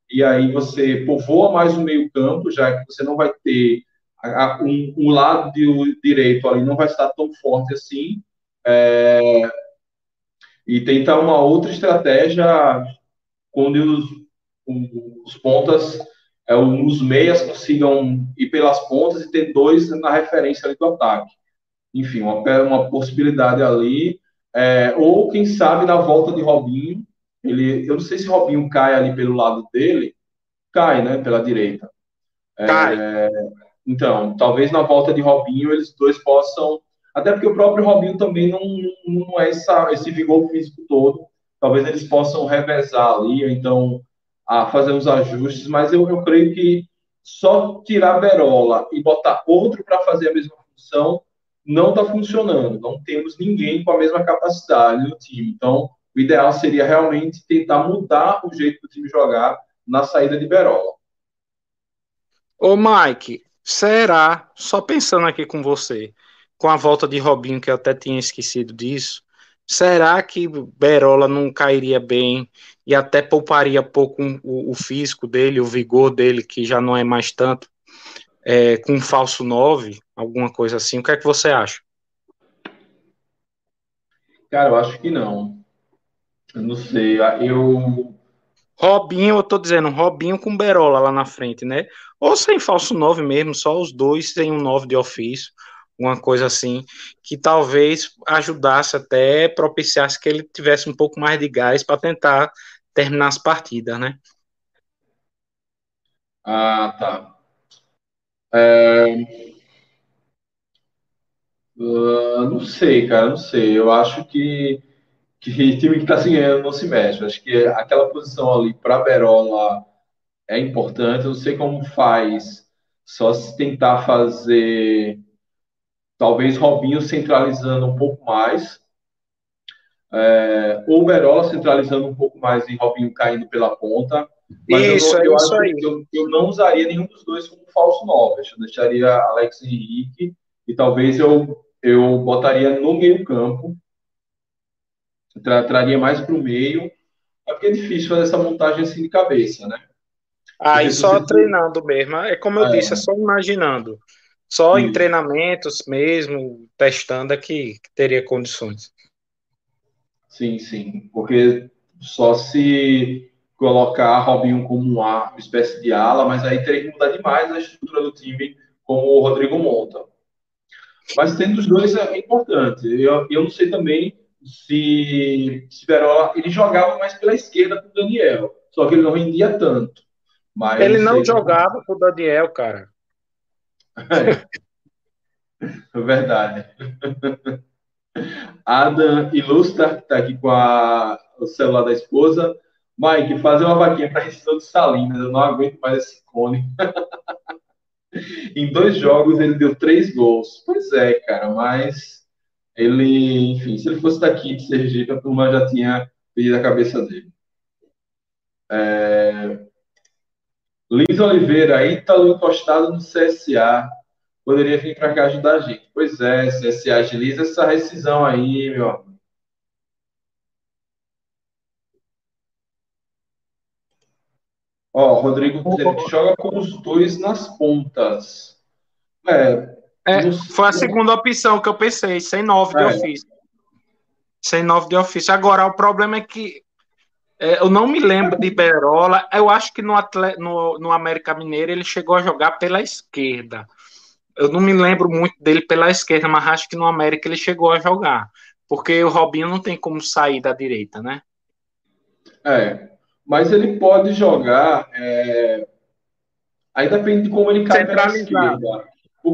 e aí você povoa mais o meio campo, já que você não vai ter a, um, um, lado de, direito ali não vai estar tão forte assim, é, e tentar uma outra estratégia quando os, os pontas, é, os meias consigam ir pelas pontas e ter dois na referência do ataque. Enfim, uma, uma possibilidade ali, é, ou quem sabe na volta de Robinho, ele, eu não sei se Robinho cai ali pelo lado dele, cai, né, pela direita. É, cai. É, então, talvez na volta de Robinho eles dois possam, até porque o próprio Robinho também não, não é essa, esse vigor físico todo. Talvez eles possam revezar ali, ou então a fazer uns ajustes, mas eu, eu creio que só tirar Berola e botar outro para fazer a mesma função não está funcionando. Não temos ninguém com a mesma capacidade no time. Então, o ideal seria realmente tentar mudar o jeito do time jogar na saída de Berola. Ô Mike, será, só pensando aqui com você, com a volta de Robinho, que eu até tinha esquecido disso, será que Berola não cairia bem e até pouparia pouco o, o físico dele, o vigor dele, que já não é mais tanto, é, com um falso 9, alguma coisa assim? O que é que você acha? Cara, eu acho que não. Eu não sei, eu. Robinho, eu tô dizendo, Robinho com Berola lá na frente, né? Ou sem falso 9 mesmo, só os dois sem um 9 de ofício, uma coisa assim, que talvez ajudasse até, propiciasse que ele tivesse um pouco mais de gás para tentar terminar as partidas, né? Ah, tá. É... Uh, não sei, cara, não sei. Eu acho que que time que está se ganhando não se mexe. Acho que aquela posição ali para Berola é importante. Eu não sei como faz, só se tentar fazer talvez Robinho centralizando um pouco mais, é, ou Berola centralizando um pouco mais e Robinho caindo pela ponta. Mas isso, eu, eu é isso aí. Eu, eu, não usaria nenhum dos dois como falso 9. Eu deixaria Alex Henrique e talvez eu, eu botaria no meio campo tra traria mais para o meio. É porque é difícil fazer essa montagem assim de cabeça, né? Aí só treinando mesmo. É como eu é. disse, é só imaginando. Só em treinamentos mesmo, testando é que, que teria condições. Sim, sim. Porque só se colocar Robinho como uma espécie de ala, mas aí teria que mudar demais a estrutura do time, como o Rodrigo monta. Mas tendo os dois é importante. Eu, eu não sei também se, se ele jogava mais pela esquerda com o Daniel, só que ele não rendia tanto. Mas ele não jogava com o Daniel, cara. É. Verdade. Adam Ilustra, que está aqui com a, o celular da esposa. Mike, fazer uma vaquinha para rescisão de Salinas. Eu não aguento mais esse cone. em dois jogos ele deu três gols. Pois é, cara, mas ele, enfim, se ele fosse daqui de Sergipe, a turma já tinha pedido a cabeça dele. É... Liz Oliveira, Ítalo encostado no CSA. Poderia vir para cá ajudar a gente. Pois é, CSA agiliza essa rescisão aí, meu amigo. Ó, Rodrigo que joga com os dois nas pontas. É, é foi a segunda opção que eu pensei, sem nove é. de ofício. Sem nove de ofício. Agora, o problema é que é, eu não me lembro de Berola. Eu acho que no, atleta, no, no América Mineiro ele chegou a jogar pela esquerda. Eu não me lembro muito dele pela esquerda, mas acho que no América ele chegou a jogar. Porque o Robinho não tem como sair da direita, né? É, mas ele pode jogar. É... Aí depende de como ele cai pela esquerda.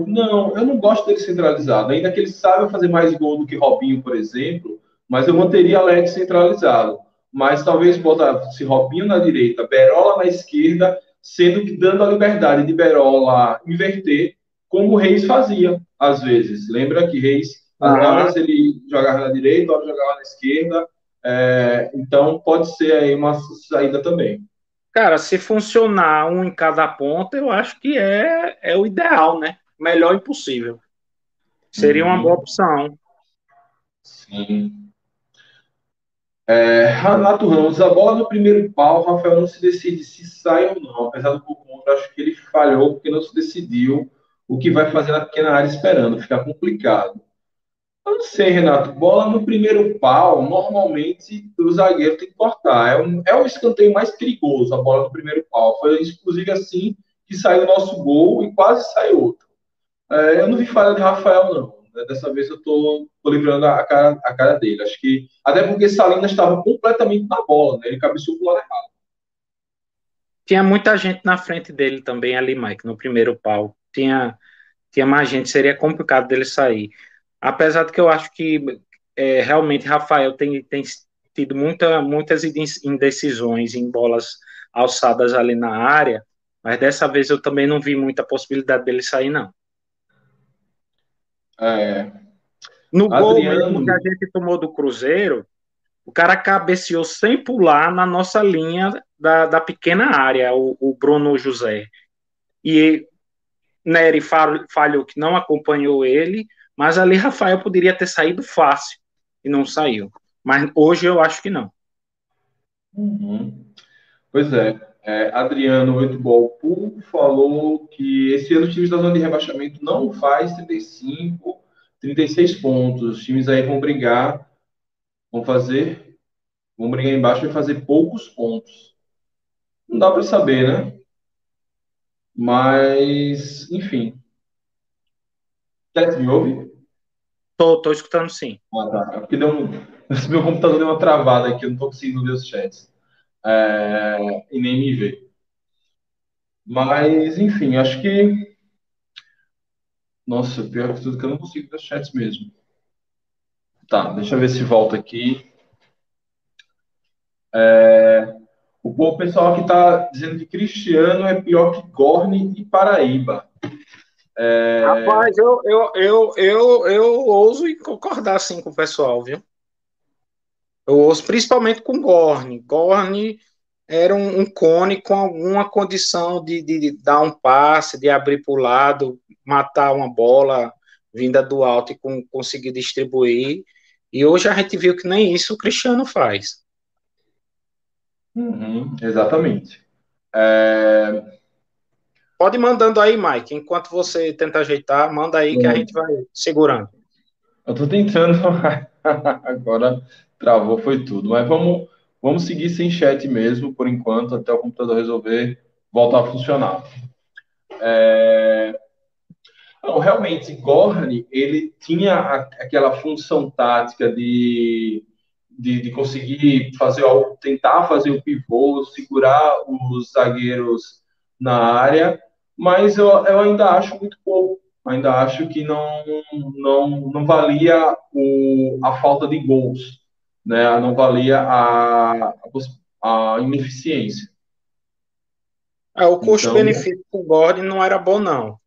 Não, eu não gosto dele centralizado. Ainda que ele saiba fazer mais gol do que Robinho, por exemplo, mas eu manteria Alex centralizado. Mas talvez botasse Robinho na direita, Berola na esquerda, sendo que dando a liberdade de Berola inverter, como o Reis fazia, às vezes. Lembra que Reis, às vezes ele jogava na direita, horas jogava na esquerda, é, então, pode ser aí uma saída também. Cara, se funcionar um em cada ponta, eu acho que é, é o ideal, né? Melhor impossível. Seria uma boa opção. Sim. É, Renato Ramos, a bola no primeiro pau, Rafael não se decide se sai ou não. Apesar do pouco acho que ele falhou porque não se decidiu o que vai fazer na pequena área esperando. Fica complicado. Eu não sei, Renato. Bola no primeiro pau, normalmente o zagueiro tem que cortar. É um, é o escanteio mais perigoso, a bola no primeiro pau. Foi inclusive assim que saiu o nosso gol e quase saiu outro. É, eu não vi falha de Rafael, não. Dessa vez eu tô, tô livrando a cara, a cara dele. Acho que. Até porque Salinas estava completamente na bola, né? Ele cabeceou pro lado errado. Tinha muita gente na frente dele também ali, Mike, no primeiro pau. Tinha, tinha mais gente, seria complicado dele sair. Apesar de que eu acho que é, realmente Rafael tem, tem tido muita, muitas indecisões em bolas alçadas ali na área, mas dessa vez eu também não vi muita possibilidade dele sair, não. É. No Adriano... gol mesmo que a gente tomou do Cruzeiro, o cara cabeceou sem pular na nossa linha da, da pequena área, o, o Bruno José. E Nery falhou que não acompanhou ele, mas ali Rafael poderia ter saído fácil e não saiu. Mas hoje eu acho que não. Uhum. Pois é. é Adriano Oitbol Pool falou que esse ano os times da zona de rebaixamento não faz 35, 36 pontos. Os times aí vão brigar, vão fazer, vão brigar embaixo e fazer poucos pontos. Não dá para saber, né? Mas, enfim, Chat, me ouve? Tô, tô escutando sim. Ah, tá. É porque deu um... meu computador deu uma travada aqui, eu não tô conseguindo ver os chats. É... E nem me ver. Mas, enfim, acho que. Nossa, pior que tudo que eu não consigo ver os chats mesmo. Tá, deixa eu ver se volta aqui. É... O pessoal aqui tá dizendo que Cristiano é pior que Gorne e Paraíba. É... Rapaz, eu, eu, eu, eu, eu ouso concordar assim com o pessoal, viu? Eu ouço principalmente com Gorne. Gorne era um, um cone com alguma condição de, de, de, dar um passe, de abrir para o lado, matar uma bola vinda do alto e com, conseguir distribuir. E hoje a gente viu que nem isso o Cristiano faz. Uhum, exatamente. É... Pode ir mandando aí, Mike. Enquanto você tenta ajeitar, manda aí que a gente vai segurando. Eu tô tentando. Agora travou, foi tudo. Mas vamos, vamos seguir sem chat mesmo, por enquanto, até o computador resolver voltar a funcionar. É... Não, realmente, Gorni, ele tinha aquela função tática de, de, de, conseguir fazer tentar fazer o pivô, segurar os zagueiros na área, mas eu, eu ainda acho muito pouco, ainda acho que não, não, não valia o, a falta de gols, né? não valia a, a ineficiência. É, o custo-benefício então, o Gordon não era bom, não.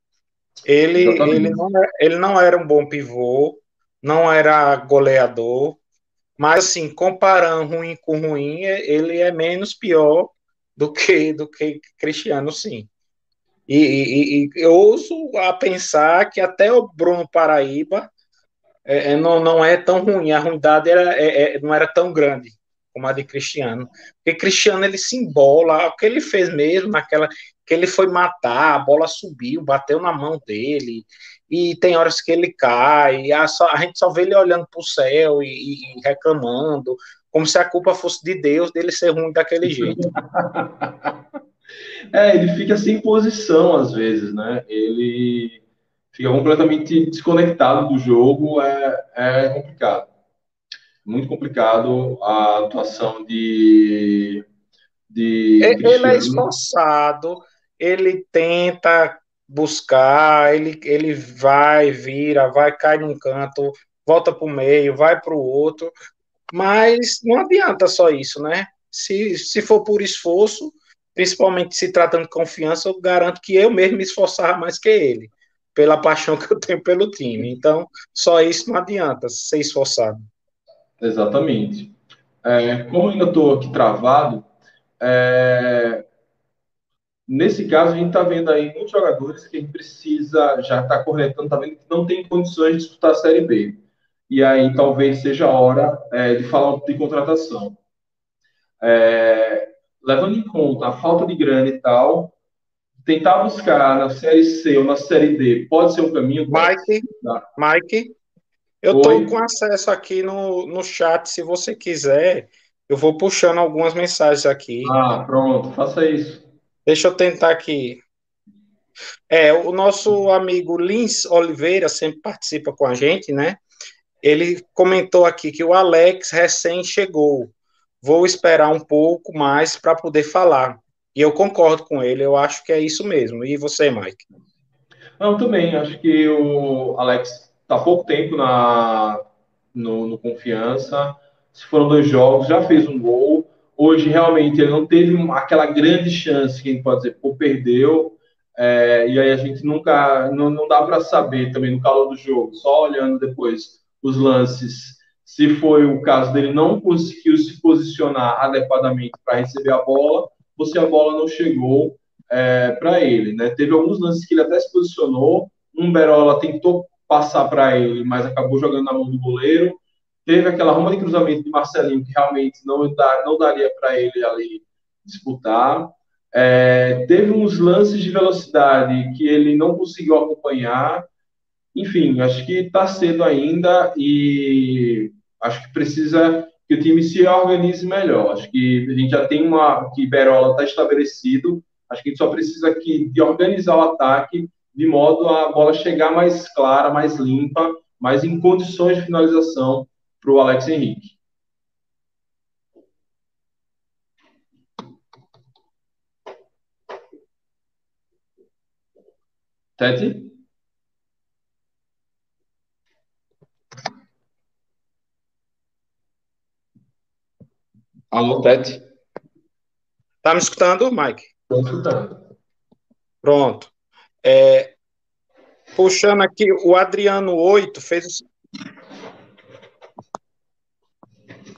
Ele, ele, não era, ele não era um bom pivô, não era goleador, mas assim, comparando ruim com ruim, ele é menos pior do que do que Cristiano, sim. E, e, e eu ouso a pensar que até o Bruno Paraíba é, é, não, não é tão ruim, a ruindade era, é, é, não era tão grande como a de Cristiano. Porque Cristiano ele se embola, o que ele fez mesmo naquela que ele foi matar, a bola subiu, bateu na mão dele, e tem horas que ele cai, a, só, a gente só vê ele olhando para o céu e, e, reclamando, como se a culpa fosse de Deus dele ser ruim daquele jeito. É, ele fica sem posição às vezes, né? Ele fica completamente desconectado do jogo, é, é complicado. Muito complicado a atuação de. de ele, ele é esforçado, ele tenta buscar, ele, ele vai, vira, vai, cai num canto, volta para o meio, vai para o outro, mas não adianta só isso, né? Se, se for por esforço, principalmente se tratando de confiança, eu garanto que eu mesmo me esforçava mais que ele, pela paixão que eu tenho pelo time. Então, só isso não adianta, ser esforçado. Exatamente. É, como ainda estou aqui travado, é, nesse caso a gente está vendo aí muitos jogadores que a gente precisa, já está corretando, está vendo que não tem condições de disputar a Série B. E aí talvez seja a hora é, de falar de contratação. É, levando em conta a falta de grana e tal, tentar buscar na série C ou na série D pode ser um caminho. Mike, tá? Mike, eu estou com acesso aqui no, no chat, se você quiser, eu vou puxando algumas mensagens aqui. Ah, pronto, faça isso. Deixa eu tentar aqui. É, o nosso amigo Lins Oliveira sempre participa com a gente, né? Ele comentou aqui que o Alex recém chegou vou esperar um pouco mais para poder falar. E eu concordo com ele, eu acho que é isso mesmo. E você, Mike? Não, também. Acho que o Alex está pouco tempo na, no, no, Confiança. Se foram dois jogos, já fez um gol. Hoje, realmente, ele não teve aquela grande chance que a gente pode dizer, pô, perdeu. É, e aí a gente nunca, não, não dá para saber também no calor do jogo, só olhando depois os lances se foi o caso dele não conseguiu se posicionar adequadamente para receber a bola, ou se a bola não chegou é, para ele. Né? Teve alguns lances que ele até se posicionou, um Berola tentou passar para ele, mas acabou jogando na mão do goleiro. Teve aquela ruma de cruzamento de Marcelinho que realmente não, dá, não daria para ele ali disputar. É, teve uns lances de velocidade que ele não conseguiu acompanhar. Enfim, acho que está cedo ainda e acho que precisa que o time se organize melhor. Acho que a gente já tem uma que Berola está estabelecido. Acho que a gente só precisa aqui de organizar o ataque de modo a bola chegar mais clara, mais limpa, mais em condições de finalização para o Alex Henrique. Tete? Alô, Tete? Tá me escutando, Mike? Estou escutando. Pronto. É, puxando aqui, o Adriano 8 fez.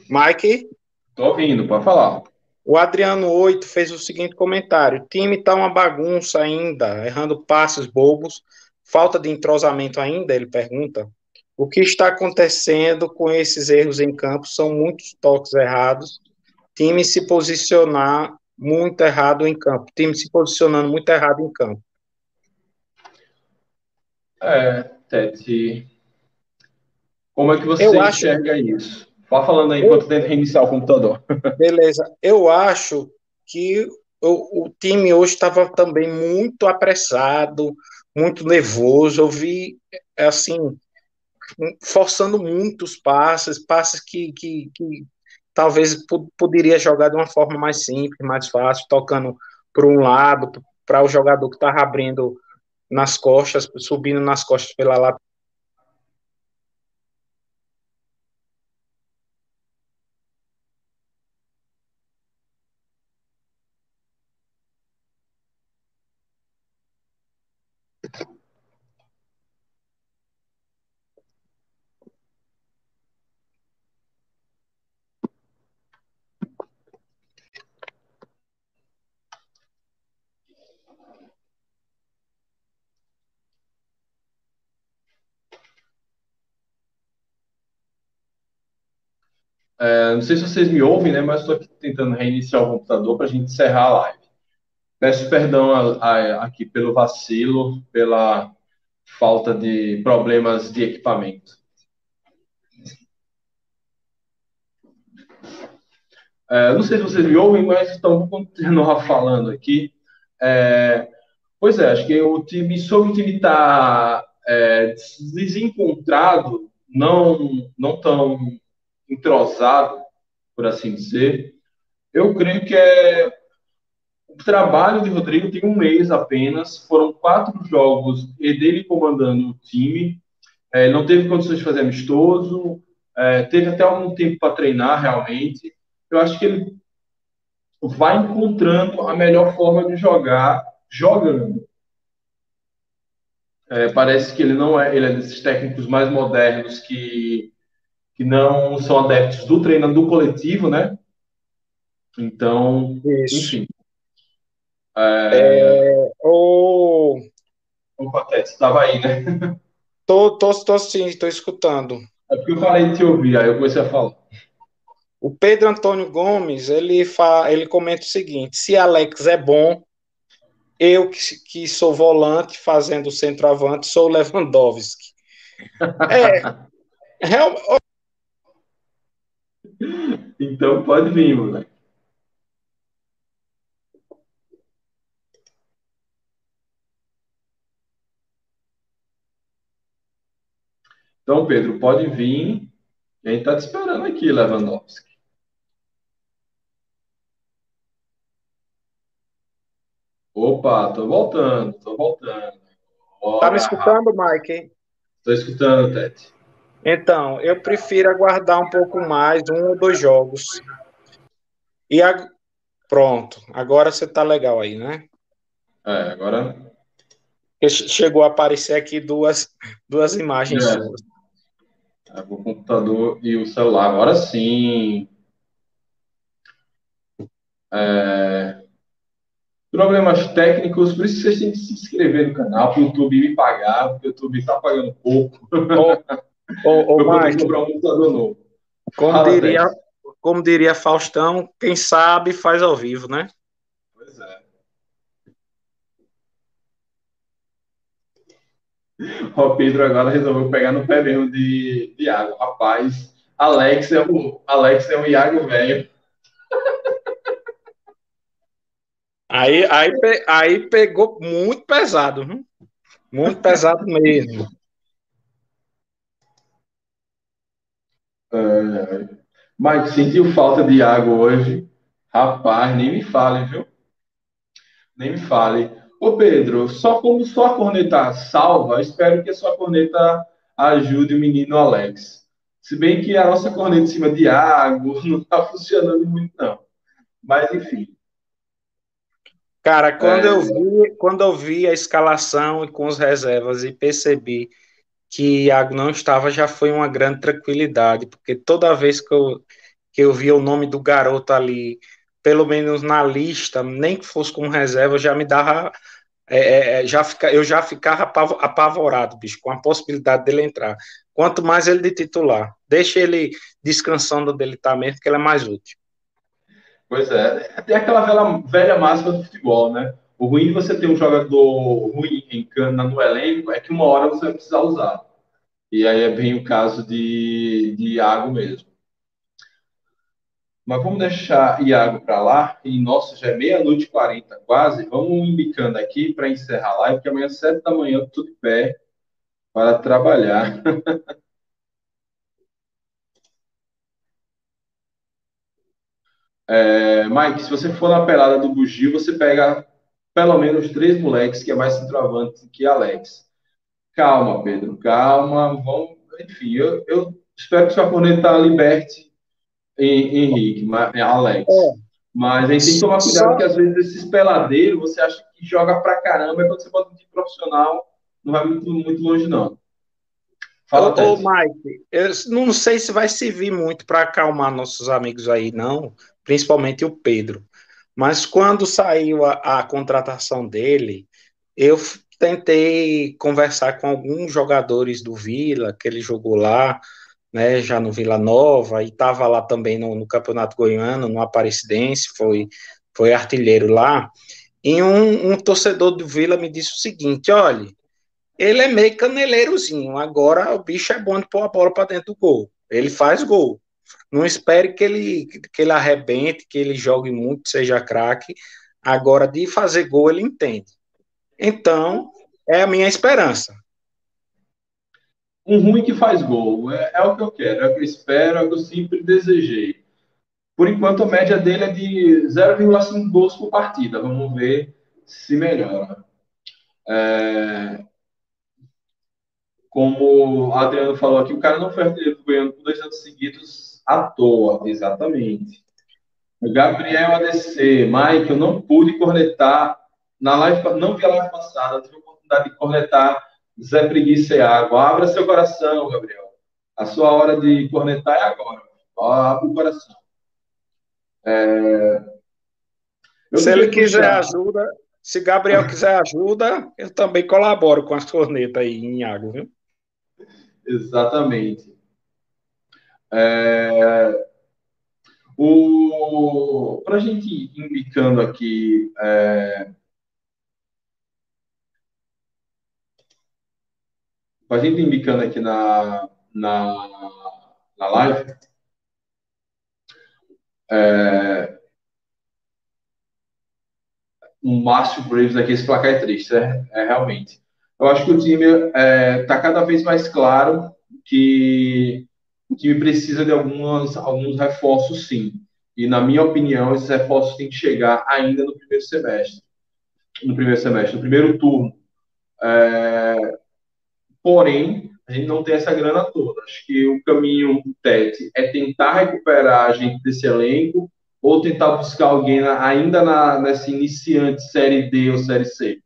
Mike? Estou ouvindo, pode falar. O Adriano 8 fez o seguinte comentário: o time tá uma bagunça ainda, errando passes bobos, falta de entrosamento ainda, ele pergunta. O que está acontecendo com esses erros em campo são muitos toques errados time se posicionar muito errado em campo, time se posicionando muito errado em campo. É, Tete, como é que você eu enxerga acho... isso? Vá falando aí enquanto tenta reiniciar o computador. Beleza, eu acho que o, o time hoje estava também muito apressado, muito nervoso. Eu vi, assim, forçando muitos passes, passes que, que, que talvez poderia jogar de uma forma mais simples, mais fácil, tocando por um lado, para o jogador que estava abrindo nas costas, subindo nas costas pela É, não sei se vocês me ouvem, né? Mas estou aqui tentando reiniciar o computador para a gente encerrar a live. Peço perdão a, a, aqui pelo vacilo, pela falta de problemas de equipamento. É, não sei se vocês me ouvem, mas vou continuar falando aqui. É, pois é, acho que o time, sobre o time estar tá, é, desencontrado, não, não tão entrosado, por assim dizer, eu creio que é trabalho de Rodrigo tem um mês apenas, foram quatro jogos e dele comandando o time, é, não teve condições de fazer amistoso, é, teve até algum tempo para treinar realmente. Eu acho que ele vai encontrando a melhor forma de jogar jogando. É, parece que ele não é, ele é desses técnicos mais modernos que que não são adeptos do treino do coletivo, né? Então, Isso. enfim. É... É, o... Opa, Tete, estava aí, né? Tô, tô, tô sim, tô escutando. É porque eu falei de te ouvir, aí eu comecei a falar. O Pedro Antônio Gomes, ele, fa... ele comenta o seguinte, se Alex é bom, eu que, que sou volante fazendo centroavante, sou Lewandowski. É, real, então pode vir, moleque. Então, Pedro, pode vir. A gente está te esperando aqui, Lewandowski. Opa, tô voltando, tô voltando. Tá me escutando, Mike? Estou escutando, Tete. Então, eu prefiro aguardar um pouco mais, um ou dois jogos. E a... pronto, agora você tá legal aí, né? É, agora. Chegou a aparecer aqui duas, duas imagens é. suas. É, o computador e o celular, agora sim. É... Problemas técnicos, por isso vocês têm que se inscrever no canal, para o YouTube me pagar, porque o YouTube está pagando pouco. Oh. Ô, ô Mike, comprar um computador novo. Como Fala, diria, como diria Faustão, quem sabe faz ao vivo, né? Pois é. O Pedro agora resolveu pegar no pé mesmo de, de água. Rapaz, Alex é um, Alex é um Iago velho. Aí, aí, aí pegou muito pesado, viu? muito pesado mesmo. É... Mike, sentiu falta de água hoje? Rapaz, nem me fale, viu? Nem me fale. Ô Pedro, só como sua corneta salva, espero que a sua corneta ajude o menino Alex. Se bem que a nossa corneta em cima de água não está funcionando muito, não. Mas, enfim. Cara, quando, é... eu vi, quando eu vi a escalação e com as reservas e percebi que Iago não estava já foi uma grande tranquilidade, porque toda vez que eu, que eu via o nome do garoto ali, pelo menos na lista, nem que fosse com reserva, já me dava. É, é, é já fica, eu já ficava apavorado, bicho, com a possibilidade dele entrar. Quanto mais ele de titular. Deixa ele descansando dele tá mesmo, porque ele é mais útil. Pois é, tem aquela velha, velha máxima do futebol, né? O ruim de você ter um jogador ruim em cana no elenco é que uma hora você vai precisar usar. E aí é bem o caso de, de Iago mesmo. Mas vamos deixar Iago para lá. E, nossa, já é meia-noite e quarenta quase. Vamos embicando aqui para encerrar a live, porque amanhã, sete da manhã, eu de pé para trabalhar. é, Mike, se você for na pelada do Bugio, você pega pelo menos três moleques que é mais centroavante que Alex. Calma, Pedro, calma. Vamos, enfim, eu, eu espero que sua corneta liberte Henrique, Alex. É. Mas a gente tem que tomar cuidado, porque às vezes esses peladeiros você acha que joga pra caramba, e quando você bota um time profissional, não vai muito, muito longe, não. Fala, ô, ô, Mike, eu não sei se vai servir muito para acalmar nossos amigos aí, não, principalmente o Pedro. Mas quando saiu a, a contratação dele, eu tentei conversar com alguns jogadores do Vila, que ele jogou lá, né, já no Vila Nova, e estava lá também no, no, Campeonato Goiano, no Aparecidense, foi, foi artilheiro lá, e um, um, torcedor do Vila me disse o seguinte, olha, ele é meio caneleirozinho, agora o bicho é bom de pôr a bola para dentro do gol, ele faz gol, não espere que ele, que ele arrebente, que ele jogue muito, seja craque, agora de fazer gol ele entende. Então, é a minha esperança um ruim que faz gol. É, é, o que eu quero, é o que eu espero, é o que eu sempre desejei. Por enquanto, a média dele é de 0,5 gols por partida. Vamos ver se melhora. É... Como o Adriano falou aqui, o cara não foi artilheiro ganhando por dois anos seguidos à toa, exatamente. Gabriel ADC, Mike, eu não pude cornetar na live, não vi a live passada, tive a oportunidade de cornetar Zé Preguiça e Água. Abra seu coração, Gabriel. A sua hora de cornetar é agora. Abra o coração. É... Se ele quiser puxar. ajuda, se Gabriel quiser ajuda, eu também colaboro com as cornetas aí em água, viu? Exatamente. É... O... Para a gente ir indicando aqui é... a gente indicando aqui na, na, na live, é, um Márcio Braves aqui, esse placar é triste, é, é realmente. Eu acho que o time está é, tá cada vez mais claro que o time precisa de algumas, alguns reforços, sim. E, na minha opinião, esses reforços têm que chegar ainda no primeiro semestre. No primeiro semestre, no primeiro turno. É, Porém, a gente não tem essa grana toda. Acho que o caminho Tete é tentar recuperar a gente desse elenco ou tentar buscar alguém ainda na, nessa iniciante Série D ou Série C.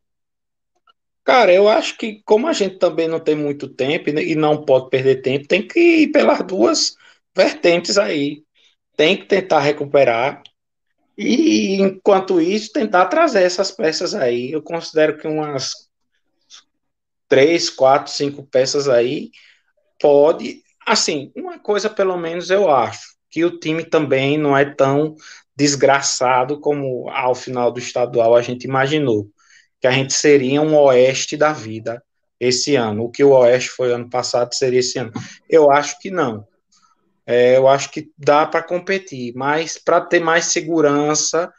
Cara, eu acho que como a gente também não tem muito tempo e não pode perder tempo, tem que ir pelas duas vertentes aí. Tem que tentar recuperar e, enquanto isso, tentar trazer essas peças aí. Eu considero que umas três, quatro, cinco peças aí, pode. Assim, uma coisa pelo menos eu acho, que o time também não é tão desgraçado como ao final do estadual a gente imaginou, que a gente seria um oeste da vida esse ano. O que o oeste foi ano passado seria esse ano. Eu acho que não. É, eu acho que dá para competir, mas para ter mais segurança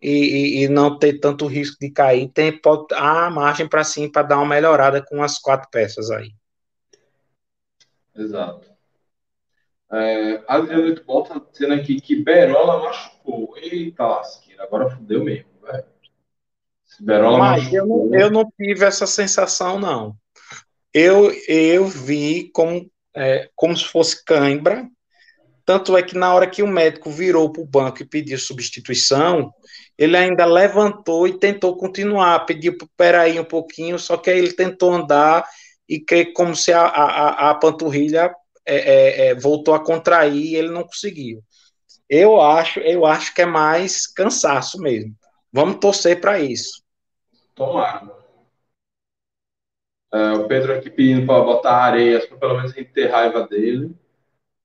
e, e, e, não ter tanto risco de cair, tem pode, há margem para sim para dar uma melhorada com as quatro peças aí. Exato. É, Adriano volta dizendo aqui que Berola machucou. Eita lasqueira, agora fudeu mesmo, velho. Berola Mas machucou. Eu não, eu não tive essa sensação, não. Eu, eu vi como, é, como se fosse cãibra, tanto é que na hora que o médico virou para o banco e pediu substituição, ele ainda levantou e tentou continuar, pediu para aí um pouquinho, só que aí ele tentou andar e que como se a, a, a panturrilha é, é, é, voltou a contrair e ele não conseguiu. Eu acho, eu acho que é mais cansaço mesmo. Vamos torcer para isso. Tomara. É, o Pedro aqui pedindo para botar areias para pelo menos a gente ter raiva dele.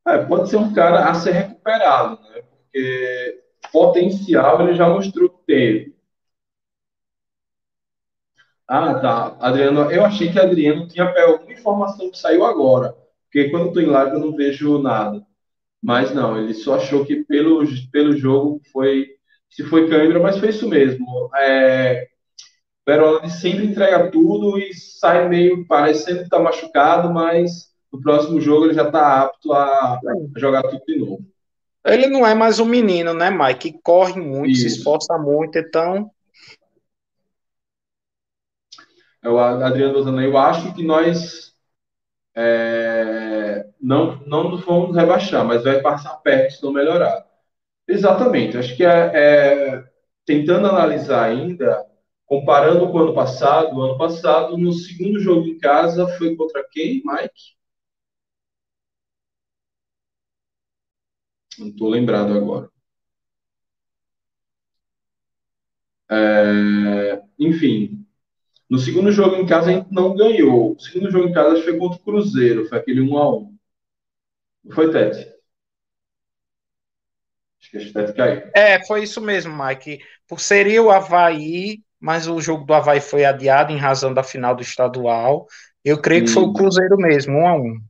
É, pode ser um cara a ser recuperado, né? Porque potencial ele já mostrou que teve. Ah, tá. Adriano, eu achei que Adriano tinha alguma informação que saiu agora. Porque quando eu tô em live eu não vejo nada. Mas não, ele só achou que pelo, pelo jogo foi. Se foi câimbra, mas foi isso mesmo. É, Perola sempre entrega tudo e sai meio parecendo que tá machucado, mas no próximo jogo ele já tá apto a jogar tudo de novo. Ele não é mais um menino, né, Mike? Que corre muito, Isso. se esforça muito, então. é o Adriano Lozano, eu acho que nós é, não, não nos vamos rebaixar, mas vai passar perto se não melhorar. Exatamente, acho que é, é, tentando analisar ainda, comparando com o ano passado, o ano passado, no segundo jogo em casa, foi contra quem, Mike? Não estou lembrado agora. É, enfim, no segundo jogo em casa a gente não ganhou. O segundo jogo em casa foi contra o Cruzeiro, foi aquele 1x1. Foi, Tete? Acho que a Tete caiu. É, foi isso mesmo, Mike. Por seria o Havaí, mas o jogo do Havaí foi adiado em razão da final do estadual. Eu creio que foi o Cruzeiro mesmo, 1x1.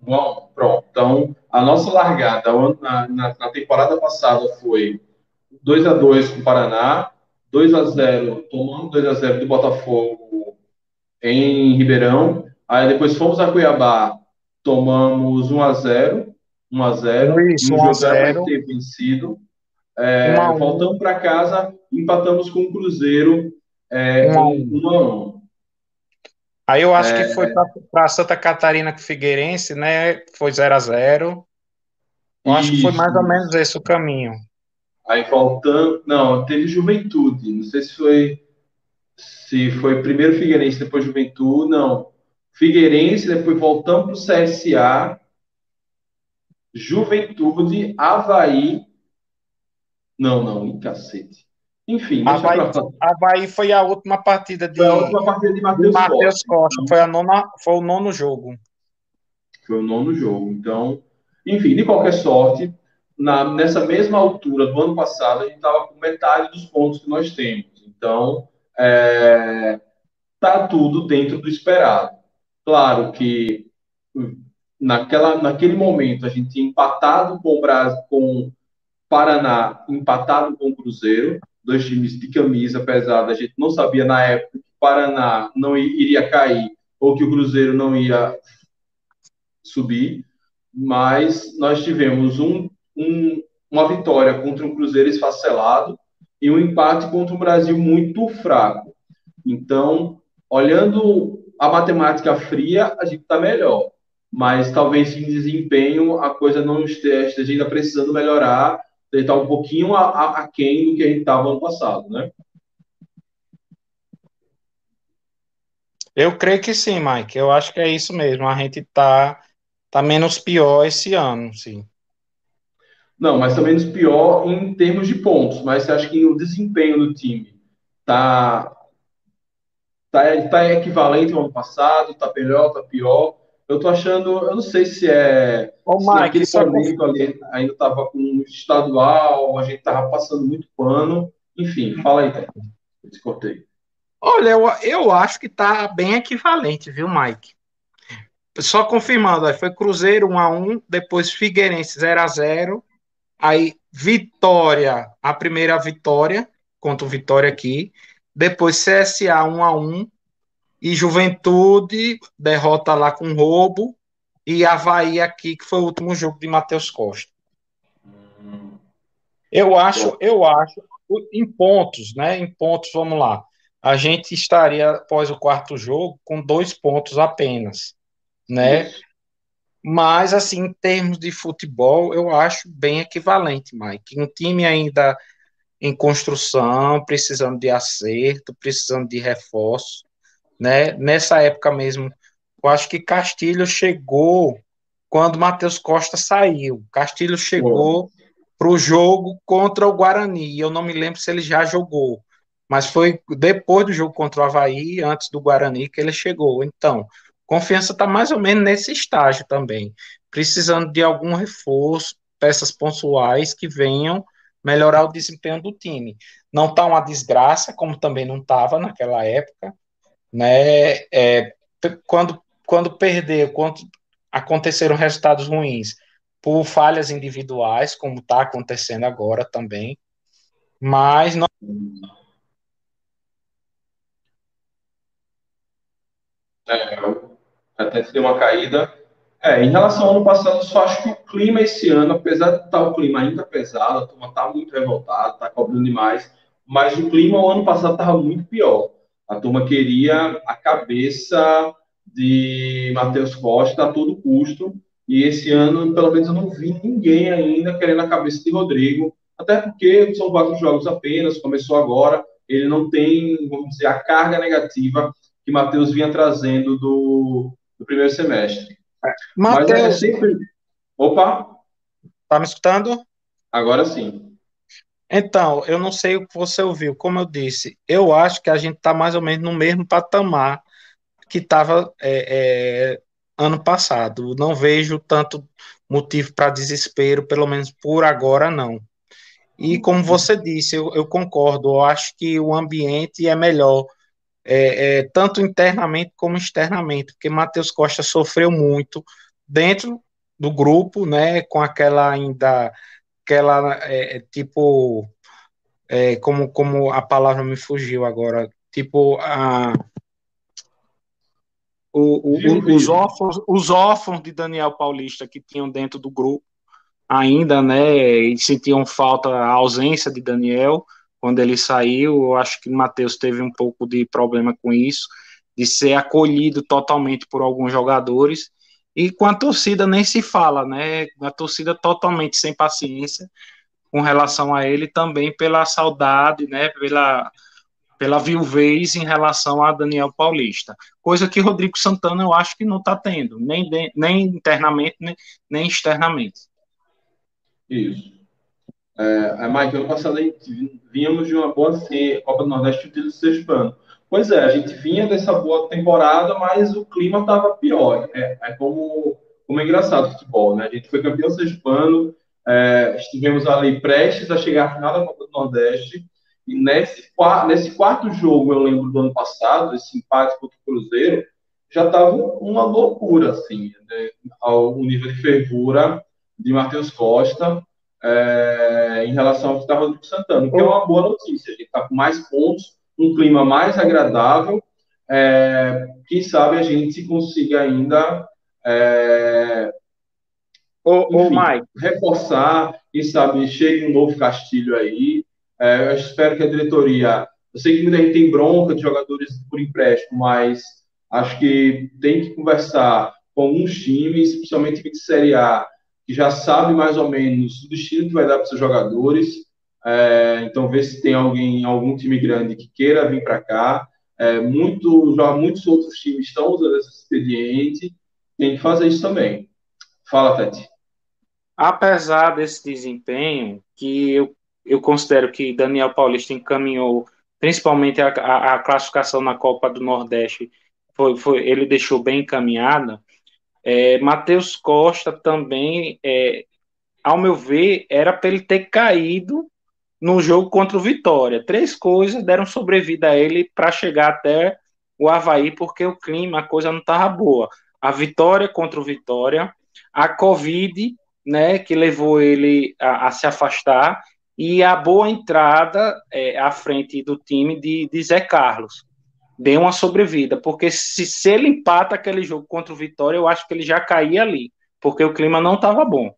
Bom, pronto. Então, a nossa largada na, na, na temporada passada foi 2 x 2 com o Paraná, 2 x 0 tomando 2 x 0 do Botafogo em Ribeirão. Aí depois fomos a Cuiabá, tomamos 1 x 0 1 x 0 Isso, 1 x 0 ter vencido. É, voltamos para casa, empatamos com o Cruzeiro é, 1 x 1. Aí eu acho é... que foi para Santa Catarina com o Figueirense, né? Foi 0 x 0 Eu Isso. acho que foi mais ou menos esse o caminho. Aí voltando. Não, teve Juventude. Não sei se foi. Se foi primeiro Figueirense, depois Juventude. Não. Figueirense, depois voltamos para o CSA. Juventude, Havaí. Não, não, em cacete. Enfim, Havaí, Havaí foi a última partida de, foi a última partida de Matheus Costa. Costa. Foi, a nona, foi o nono jogo. Foi o nono jogo. Então, enfim, de qualquer sorte, na, nessa mesma altura do ano passado, a gente estava com metade dos pontos que nós temos. Então, é, tá tudo dentro do esperado. Claro que naquela, naquele momento a gente tinha empatado com o Brasil, com Paraná, empatado com o Cruzeiro, dois times de camisa pesada. A gente não sabia na época que o Paraná não iria cair ou que o Cruzeiro não ia subir, mas nós tivemos um um, uma vitória contra um Cruzeiro esfacelado e um empate contra um Brasil muito fraco. Então, olhando a matemática fria, a gente está melhor. Mas talvez em desempenho a coisa não esteja, esteja ainda precisando melhorar, está um pouquinho aquém do que a gente estava ano passado, né? Eu creio que sim, Mike. Eu acho que é isso mesmo. A gente está tá menos pior esse ano, sim. Não, mas também nos pior em termos de pontos. Mas você acha que o desempenho do time tá, tá, tá equivalente ao ano passado? Tá melhor, tá pior? Eu tô achando, eu não sei se é Ô, se Mike, naquele momento ali ainda tava com estadual, a gente tava passando muito pano. Enfim, fala aí, Tete. Descortei. Olha, eu, eu acho que tá bem equivalente, viu, Mike? Só confirmando, foi Cruzeiro 1 a 1 depois Figueirense 0 a 0 Aí, Vitória, a primeira vitória contra o Vitória aqui. Depois, CSA 1 a 1 E Juventude, derrota lá com roubo. E Havaí aqui, que foi o último jogo de Matheus Costa. Eu acho, eu acho, em pontos, né? Em pontos, vamos lá. A gente estaria, após o quarto jogo, com dois pontos apenas, né? Isso. Mas, assim, em termos de futebol, eu acho bem equivalente, Mike. Um time ainda em construção, precisando de acerto, precisando de reforço, né? Nessa época mesmo, eu acho que Castilho chegou quando Matheus Costa saiu. Castilho chegou para o jogo contra o Guarani. Eu não me lembro se ele já jogou, mas foi depois do jogo contra o Havaí, antes do Guarani, que ele chegou. Então, Confiança está mais ou menos nesse estágio também, precisando de algum reforço, peças pontuais que venham melhorar o desempenho do time. Não está uma desgraça, como também não estava naquela época, né? É, quando, quando perdeu, quando aconteceram resultados ruins por falhas individuais, como está acontecendo agora também, mas não é, até deu uma caída. É, em relação ao ano passado, só acho que o clima esse ano, apesar de estar tá o clima ainda pesado, a turma está muito revoltada, está cobrando demais, mas o clima o ano passado estava muito pior. A turma queria a cabeça de Matheus Costa a todo custo, e esse ano, pelo menos, eu não vi ninguém ainda querendo a cabeça de Rodrigo, até porque são quatro jogos apenas, começou agora, ele não tem, vamos dizer, a carga negativa que Matheus vinha trazendo do, do primeiro semestre. Mateus, Mas é sempre... Opa! Tá me escutando? Agora sim. Então, eu não sei o que você ouviu. Como eu disse, eu acho que a gente está mais ou menos no mesmo patamar que estava é, é, ano passado. Não vejo tanto motivo para desespero, pelo menos por agora, não. E como você disse, eu, eu concordo, eu acho que o ambiente é melhor, é, é, tanto internamente como externamente, porque Matheus Costa sofreu muito dentro do grupo, né, com aquela ainda, aquela, é, é tipo, é, como, como a palavra me fugiu agora, tipo, a, o, o, os, órfãos, os órfãos de Daniel Paulista que tinham dentro do grupo ainda, né, e sentiam falta, a ausência de Daniel quando ele saiu, eu acho que Matheus teve um pouco de problema com isso, de ser acolhido totalmente por alguns jogadores, e com a torcida nem se fala, né, a torcida totalmente sem paciência com relação a ele, também pela saudade, né, pela pela viuvez em relação a Daniel Paulista, coisa que Rodrigo Santana eu acho que não está tendo, nem, de, nem internamente, nem, nem externamente. Isso. É, é Mike, ano passado vínhamos de uma boa Copa do Nordeste do Sergipano. Pois é, a gente vinha dessa boa temporada, mas o clima estava pior. É, é, como, como é engraçado o futebol, né? A gente foi campeão sergipano, é, estivemos ali prestes a chegar à final da Copa do Nordeste, e nesse, nesse quarto jogo, eu lembro do ano passado, esse empate contra o Cruzeiro, já estava uma loucura, assim, né? ao nível de fervura de Matheus Costa é, em relação ao que estava do Santana, que é uma boa notícia. A gente está com mais pontos, um clima mais agradável. É, quem sabe a gente consiga ainda é, ô, enfim, ô, reforçar, quem sabe chegue um novo Castilho aí, é, eu espero que a diretoria. Eu sei que muita gente tem bronca de jogadores por empréstimo, mas acho que tem que conversar com alguns times, principalmente de Série A, que já sabe mais ou menos o destino que vai dar para seus jogadores. É, então, ver se tem alguém, algum time grande que queira vir para cá. É, muito, já muitos outros times estão usando esse expediente. Tem que fazer isso também. Fala, Tete. Apesar desse desempenho, que eu eu considero que Daniel Paulista encaminhou principalmente a, a, a classificação na Copa do Nordeste, foi, foi, ele deixou bem encaminhada. É, Matheus Costa também, é, ao meu ver, era para ele ter caído no jogo contra o Vitória. Três coisas deram sobrevida a ele para chegar até o Havaí, porque o clima, a coisa não estava boa. A vitória contra o Vitória, a Covid, né, que levou ele a, a se afastar, e a boa entrada é, à frente do time de, de Zé Carlos. Deu uma sobrevida, porque se, se ele empata aquele jogo contra o Vitória, eu acho que ele já caía ali, porque o clima não estava bom.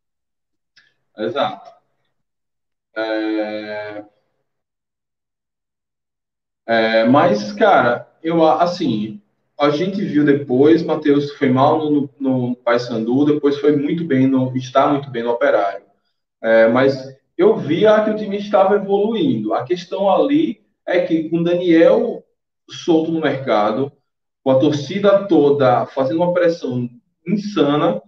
Exato. É... É, mas, cara, eu assim, a gente viu depois, Matheus foi mal no, no Paysandu, depois foi muito bem no, está muito bem no Operário. É, mas eu via que o time estava evoluindo. A questão ali é que com Daniel solto no mercado, com a torcida toda fazendo uma pressão insana,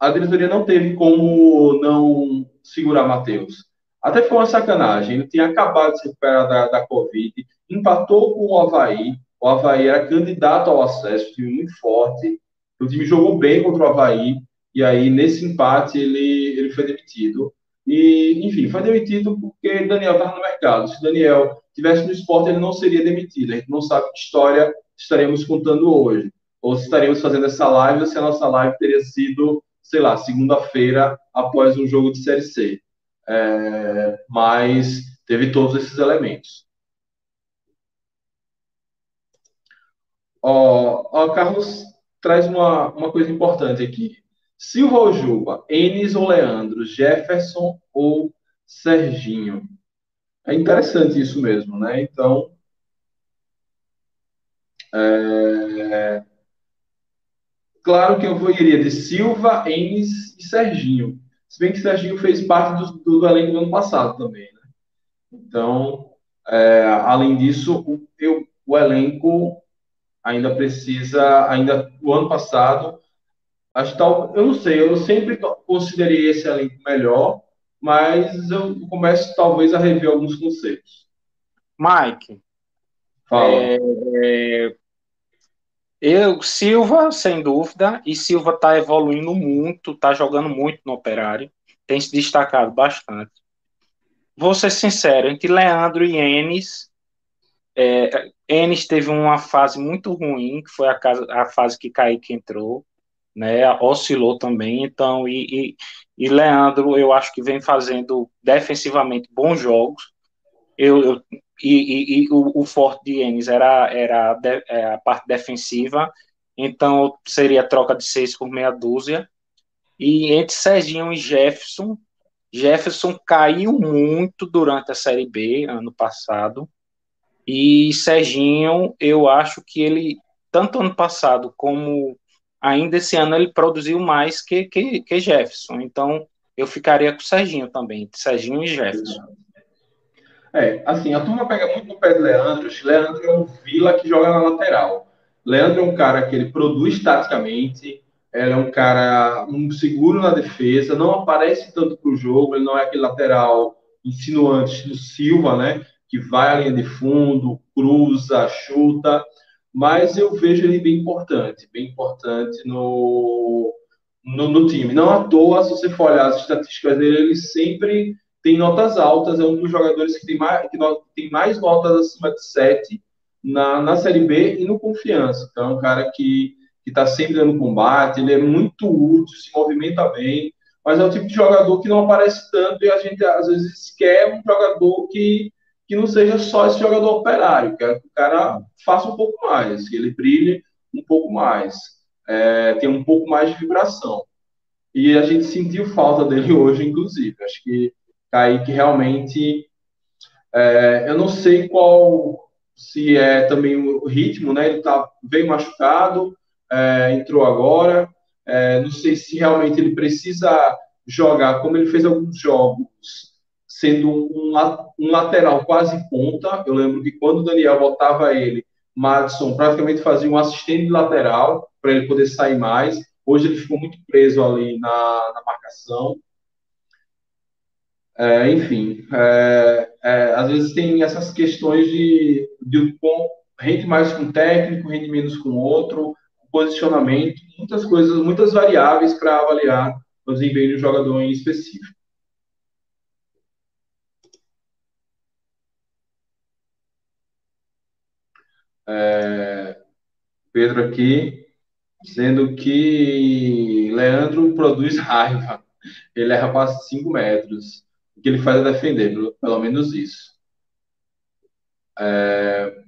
a diretoria não teve como não segurar Matheus. Até foi uma sacanagem. Ele tinha acabado de se recuperar da, da Covid, empatou com o Havaí. O Havaí era candidato ao acesso, time muito forte. O time jogou bem contra o Havaí. E aí, nesse empate, ele, ele foi demitido. E, enfim, foi demitido porque Daniel estava no mercado. Se Daniel tivesse no esporte, ele não seria demitido. A gente não sabe que história estaremos contando hoje. Ou se estaremos fazendo essa live, ou se a nossa live teria sido, sei lá, segunda-feira, após um jogo de Série C. É, mas teve todos esses elementos. Ó, ó, Carlos traz uma, uma coisa importante aqui. Silva ou Juba, Enes ou Leandro, Jefferson ou Serginho. É interessante isso mesmo, né? Então, É... Claro que eu iria de Silva, Enes e Serginho. Se bem que Serginho fez parte do, do elenco do ano passado também, né? Então, é, além disso, o, eu, o elenco ainda precisa, ainda o ano passado, acho tal, eu não sei, eu sempre considerei esse elenco melhor, mas eu começo talvez a rever alguns conceitos. Mike, Fala. É, é, eu, Silva, sem dúvida, e Silva está evoluindo muito, está jogando muito no Operário, tem se destacado bastante. Vou ser sincero, entre Leandro e Enes, é, Enes teve uma fase muito ruim, que foi a, casa, a fase que Kaique entrou, né, oscilou também, então, e, e, e, Leandro, eu acho que vem fazendo defensivamente bons jogos, eu, eu e, e, e o, o, forte de Enes era, era de, é, a parte defensiva, então seria troca de seis por meia dúzia, e entre Serginho e Jefferson, Jefferson caiu muito durante a Série B, ano passado, e Serginho, eu acho que ele, tanto ano passado como ainda esse ano, ele produziu mais que, que, que Jefferson. Então, eu ficaria com Serginho também, Serginho e Jefferson. É, assim, a turma pega muito no pé de Leandro. Leandro é um vila que joga na lateral. Leandro é um cara que ele produz taticamente, ele é um cara um seguro na defesa, não aparece tanto para o jogo, ele não é aquele lateral insinuante do Silva, né? que vai à linha de fundo, cruza, chuta, mas eu vejo ele bem importante, bem importante no, no, no, time. Não à toa, se você for olhar as estatísticas dele, ele sempre tem notas altas, é um dos jogadores que tem mais, que tem mais notas acima de 7 na, na Série B e no Confiança. Então, é um cara que está sempre dando combate, ele é muito útil, se movimenta bem, mas é o tipo de jogador que não aparece tanto e a gente às vezes quer um jogador que que não seja só esse jogador operário, que o cara faça um pouco mais, que ele brilhe um pouco mais, é, tenha um pouco mais de vibração. E a gente sentiu falta dele hoje, inclusive. Acho que Kaique realmente. É, eu não sei qual se é também o ritmo, né? Ele tá bem machucado, é, entrou agora. É, não sei se realmente ele precisa jogar, como ele fez alguns jogos sendo um, um lateral quase ponta. Eu lembro que quando o Daniel botava ele, Madison praticamente fazia um assistente lateral para ele poder sair mais. Hoje ele ficou muito preso ali na, na marcação. É, enfim, é, é, às vezes tem essas questões de, de rende mais com um técnico, rende menos com outro, posicionamento, muitas coisas, muitas variáveis para avaliar o desempenho do jogador em específico. É, Pedro aqui, dizendo que Leandro produz raiva. Ele erra quase 5 metros. O que ele faz é defender, pelo menos isso. É...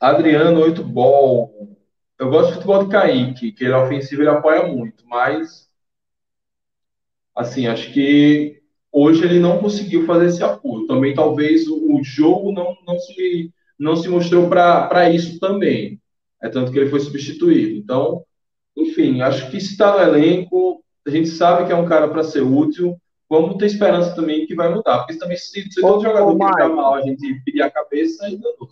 Adriano, 8 ball. Eu gosto de futebol de Kaique, que ele é ofensivo, ele apoia muito, mas assim, acho que hoje ele não conseguiu fazer esse apoio. Também talvez o, o jogo não, não, se, não se mostrou para isso também. É tanto que ele foi substituído. Então, enfim, acho que se está no elenco, a gente sabe que é um cara para ser útil. Vamos ter esperança também que vai mudar. Porque também, se, se todo jogador que está mal, a gente pedir a cabeça, ainda não.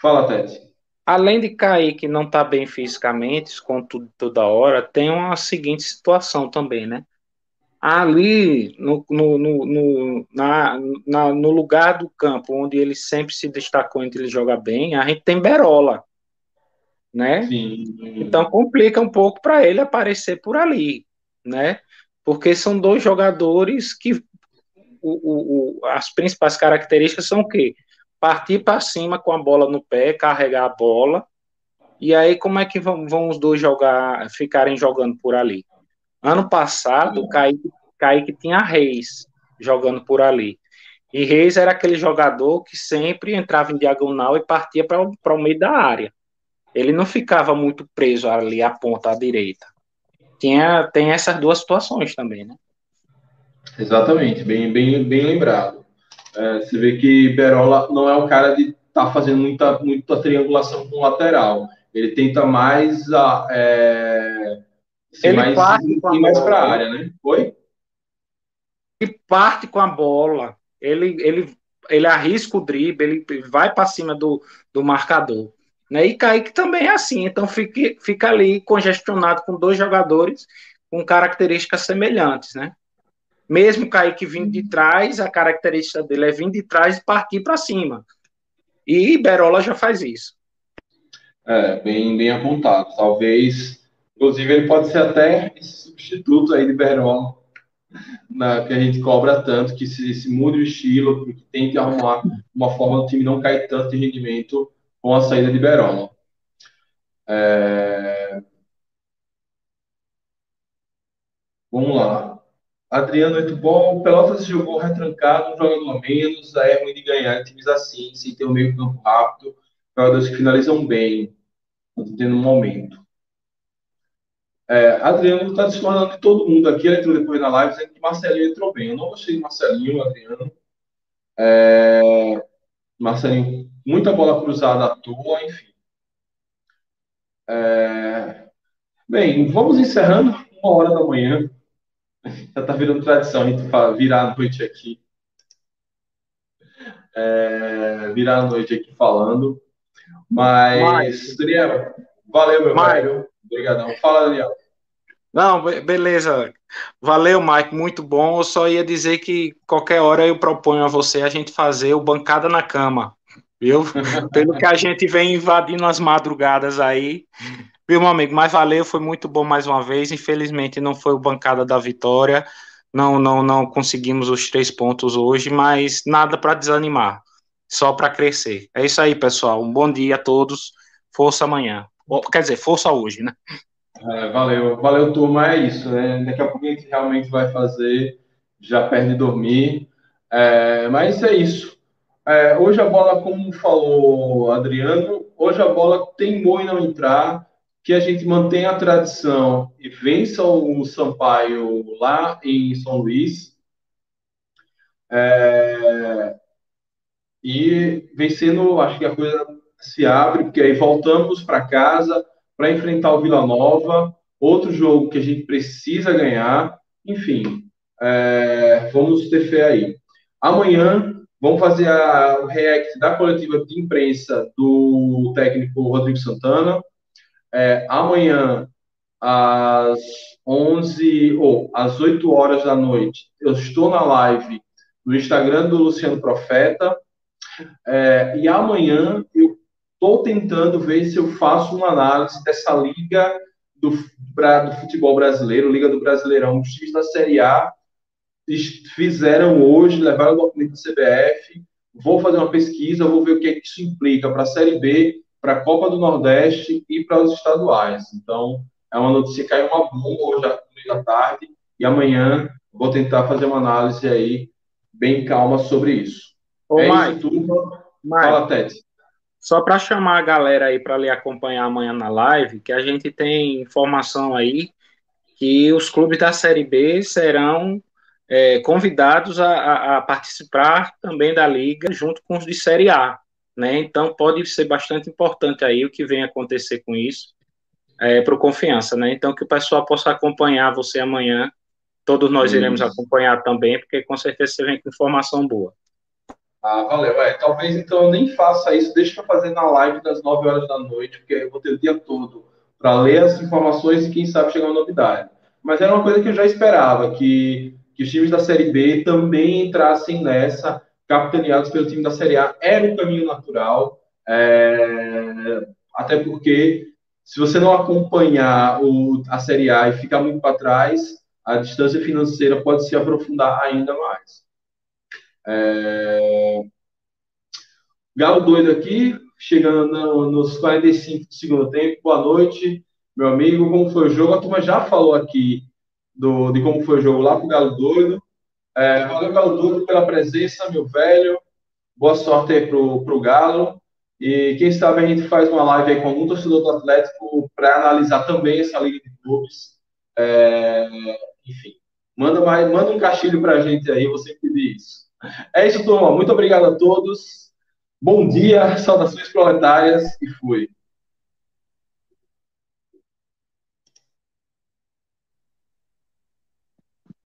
Fala, Tete. Além de cair que não está bem fisicamente, com tudo toda hora, tem uma seguinte situação também, né? ali no, no, no, na, na, no lugar do campo onde ele sempre se destacou entre ele jogar bem, a gente tem Berola, né? Sim. Então complica um pouco para ele aparecer por ali, né? Porque são dois jogadores que o, o, as principais características são o quê? Partir para cima com a bola no pé, carregar a bola, e aí como é que vão, vão os dois jogar, ficarem jogando por ali? Ano passado, o Kaique, Kaique tinha Reis jogando por ali. E Reis era aquele jogador que sempre entrava em diagonal e partia para o meio da área. Ele não ficava muito preso ali à ponta à direita. Tinha, tem essas duas situações também, né? Exatamente, bem, bem, bem lembrado. É, você vê que Berola não é um cara de estar tá fazendo muita, muita triangulação com o lateral. Ele tenta mais a. É, ele mais, parte mais para a área, né? Oi? Ele parte com a bola. Ele, ele, ele arrisca o drible, ele vai para cima do, do marcador. Né? E Kaique também é assim, então fica, fica ali congestionado com dois jogadores com características semelhantes, né? Mesmo Kaique vindo de trás, a característica dele é vir de trás e partir para cima. E Berola já faz isso. É, bem, bem apontado. Talvez, inclusive, ele pode ser até esse substituto aí de Berola, na, que a gente cobra tanto, que se, se mude o estilo, que tente arrumar uma forma do time não cair tanto de rendimento com a saída de Berola. É... Vamos lá. Adriano, muito bom. Pelotas jogou retrancado, um jogador a menos. Aí é ruim de ganhar times assim, sem ter um meio campo rápido. Jogadores que finalizam bem, um momento. É, Adriano está discordando de todo mundo aqui. Ele entrou depois na live dizendo que Marcelinho entrou bem. Eu não gostei de Marcelinho, Adriano. É, Marcelinho, muita bola cruzada à toa, enfim. É, bem, vamos encerrando uma hora da manhã. Já está virando tradição a gente virar a noite aqui. É, virar a noite aqui falando. Mas, Daniel, valeu, meu velho. Obrigadão. Fala, Daniel. Não, beleza. Valeu, Mike, muito bom. Eu só ia dizer que qualquer hora eu proponho a você a gente fazer o Bancada na Cama, viu? Pelo que a gente vem invadindo as madrugadas aí. Viu, meu amigo? Mas valeu, foi muito bom mais uma vez. Infelizmente não foi o Bancada da Vitória. Não, não, não conseguimos os três pontos hoje, mas nada para desanimar, só para crescer. É isso aí, pessoal. Um bom dia a todos. Força amanhã. Quer dizer, força hoje, né? É, valeu, valeu, turma. É isso, né? Daqui a pouco a gente realmente vai fazer, já perde dormir. É, mas é isso. É, hoje a bola, como falou Adriano, hoje a bola teimou em não entrar, que a gente mantenha a tradição e vença o Sampaio lá em São Luís. É, e vencendo, acho que a coisa se abre, porque aí voltamos para casa para enfrentar o Vila Nova, outro jogo que a gente precisa ganhar. Enfim, é, vamos ter fé aí. Amanhã vamos fazer a, o react da coletiva de imprensa do técnico Rodrigo Santana. É, amanhã, às 11 ou às 8 horas da noite, eu estou na live no Instagram do Luciano Profeta. É, e amanhã eu Estou tentando ver se eu faço uma análise dessa liga do, pra, do futebol brasileiro, Liga do Brasileirão. Os times da Série A fizeram hoje, levaram o documento da CBF. Vou fazer uma pesquisa, vou ver o que, é que isso implica para a Série B, para a Copa do Nordeste e para os estaduais. Então, é uma notícia que caiu uma bomba hoje à tarde e amanhã vou tentar fazer uma análise aí bem calma sobre isso. Ô, é Mike, isso. Mike, Fala, Tete. Só para chamar a galera aí para lhe acompanhar amanhã na live, que a gente tem informação aí que os clubes da Série B serão é, convidados a, a, participar também da liga junto com os de Série A, né? Então pode ser bastante importante aí o que vem acontecer com isso é, para o confiança, né? Então que o pessoal possa acompanhar você amanhã, todos nós iremos acompanhar também, porque com certeza você vem com informação boa. Ah, valeu. É, talvez então eu nem faça isso, deixa eu fazer na live das 9 horas da noite, porque eu vou ter o dia todo para ler as informações e quem sabe chegar uma novidade. Mas era uma coisa que eu já esperava, que, que os times da Série B também entrassem nessa, capitaneados pelo time da Série A, era o caminho natural, é, até porque se você não acompanhar o, a Série A e ficar muito para trás, a distância financeira pode se aprofundar ainda mais. É... Galo doido aqui, chegando no, nos 45 do segundo tempo. Boa noite, meu amigo. Como foi o jogo? A turma já falou aqui do, de como foi o jogo lá pro Galo doido. É, valeu, Galo doido, pela presença, meu velho. Boa sorte aí pro, pro Galo. E quem sabe a gente faz uma live aí com algum torcedor do Atlético para analisar também essa Liga de Clubes. É, enfim, manda, mais, manda um castilho para a gente aí, você pedir isso. É isso, turma. Muito obrigado a todos. Bom dia, saudações proletárias e fui.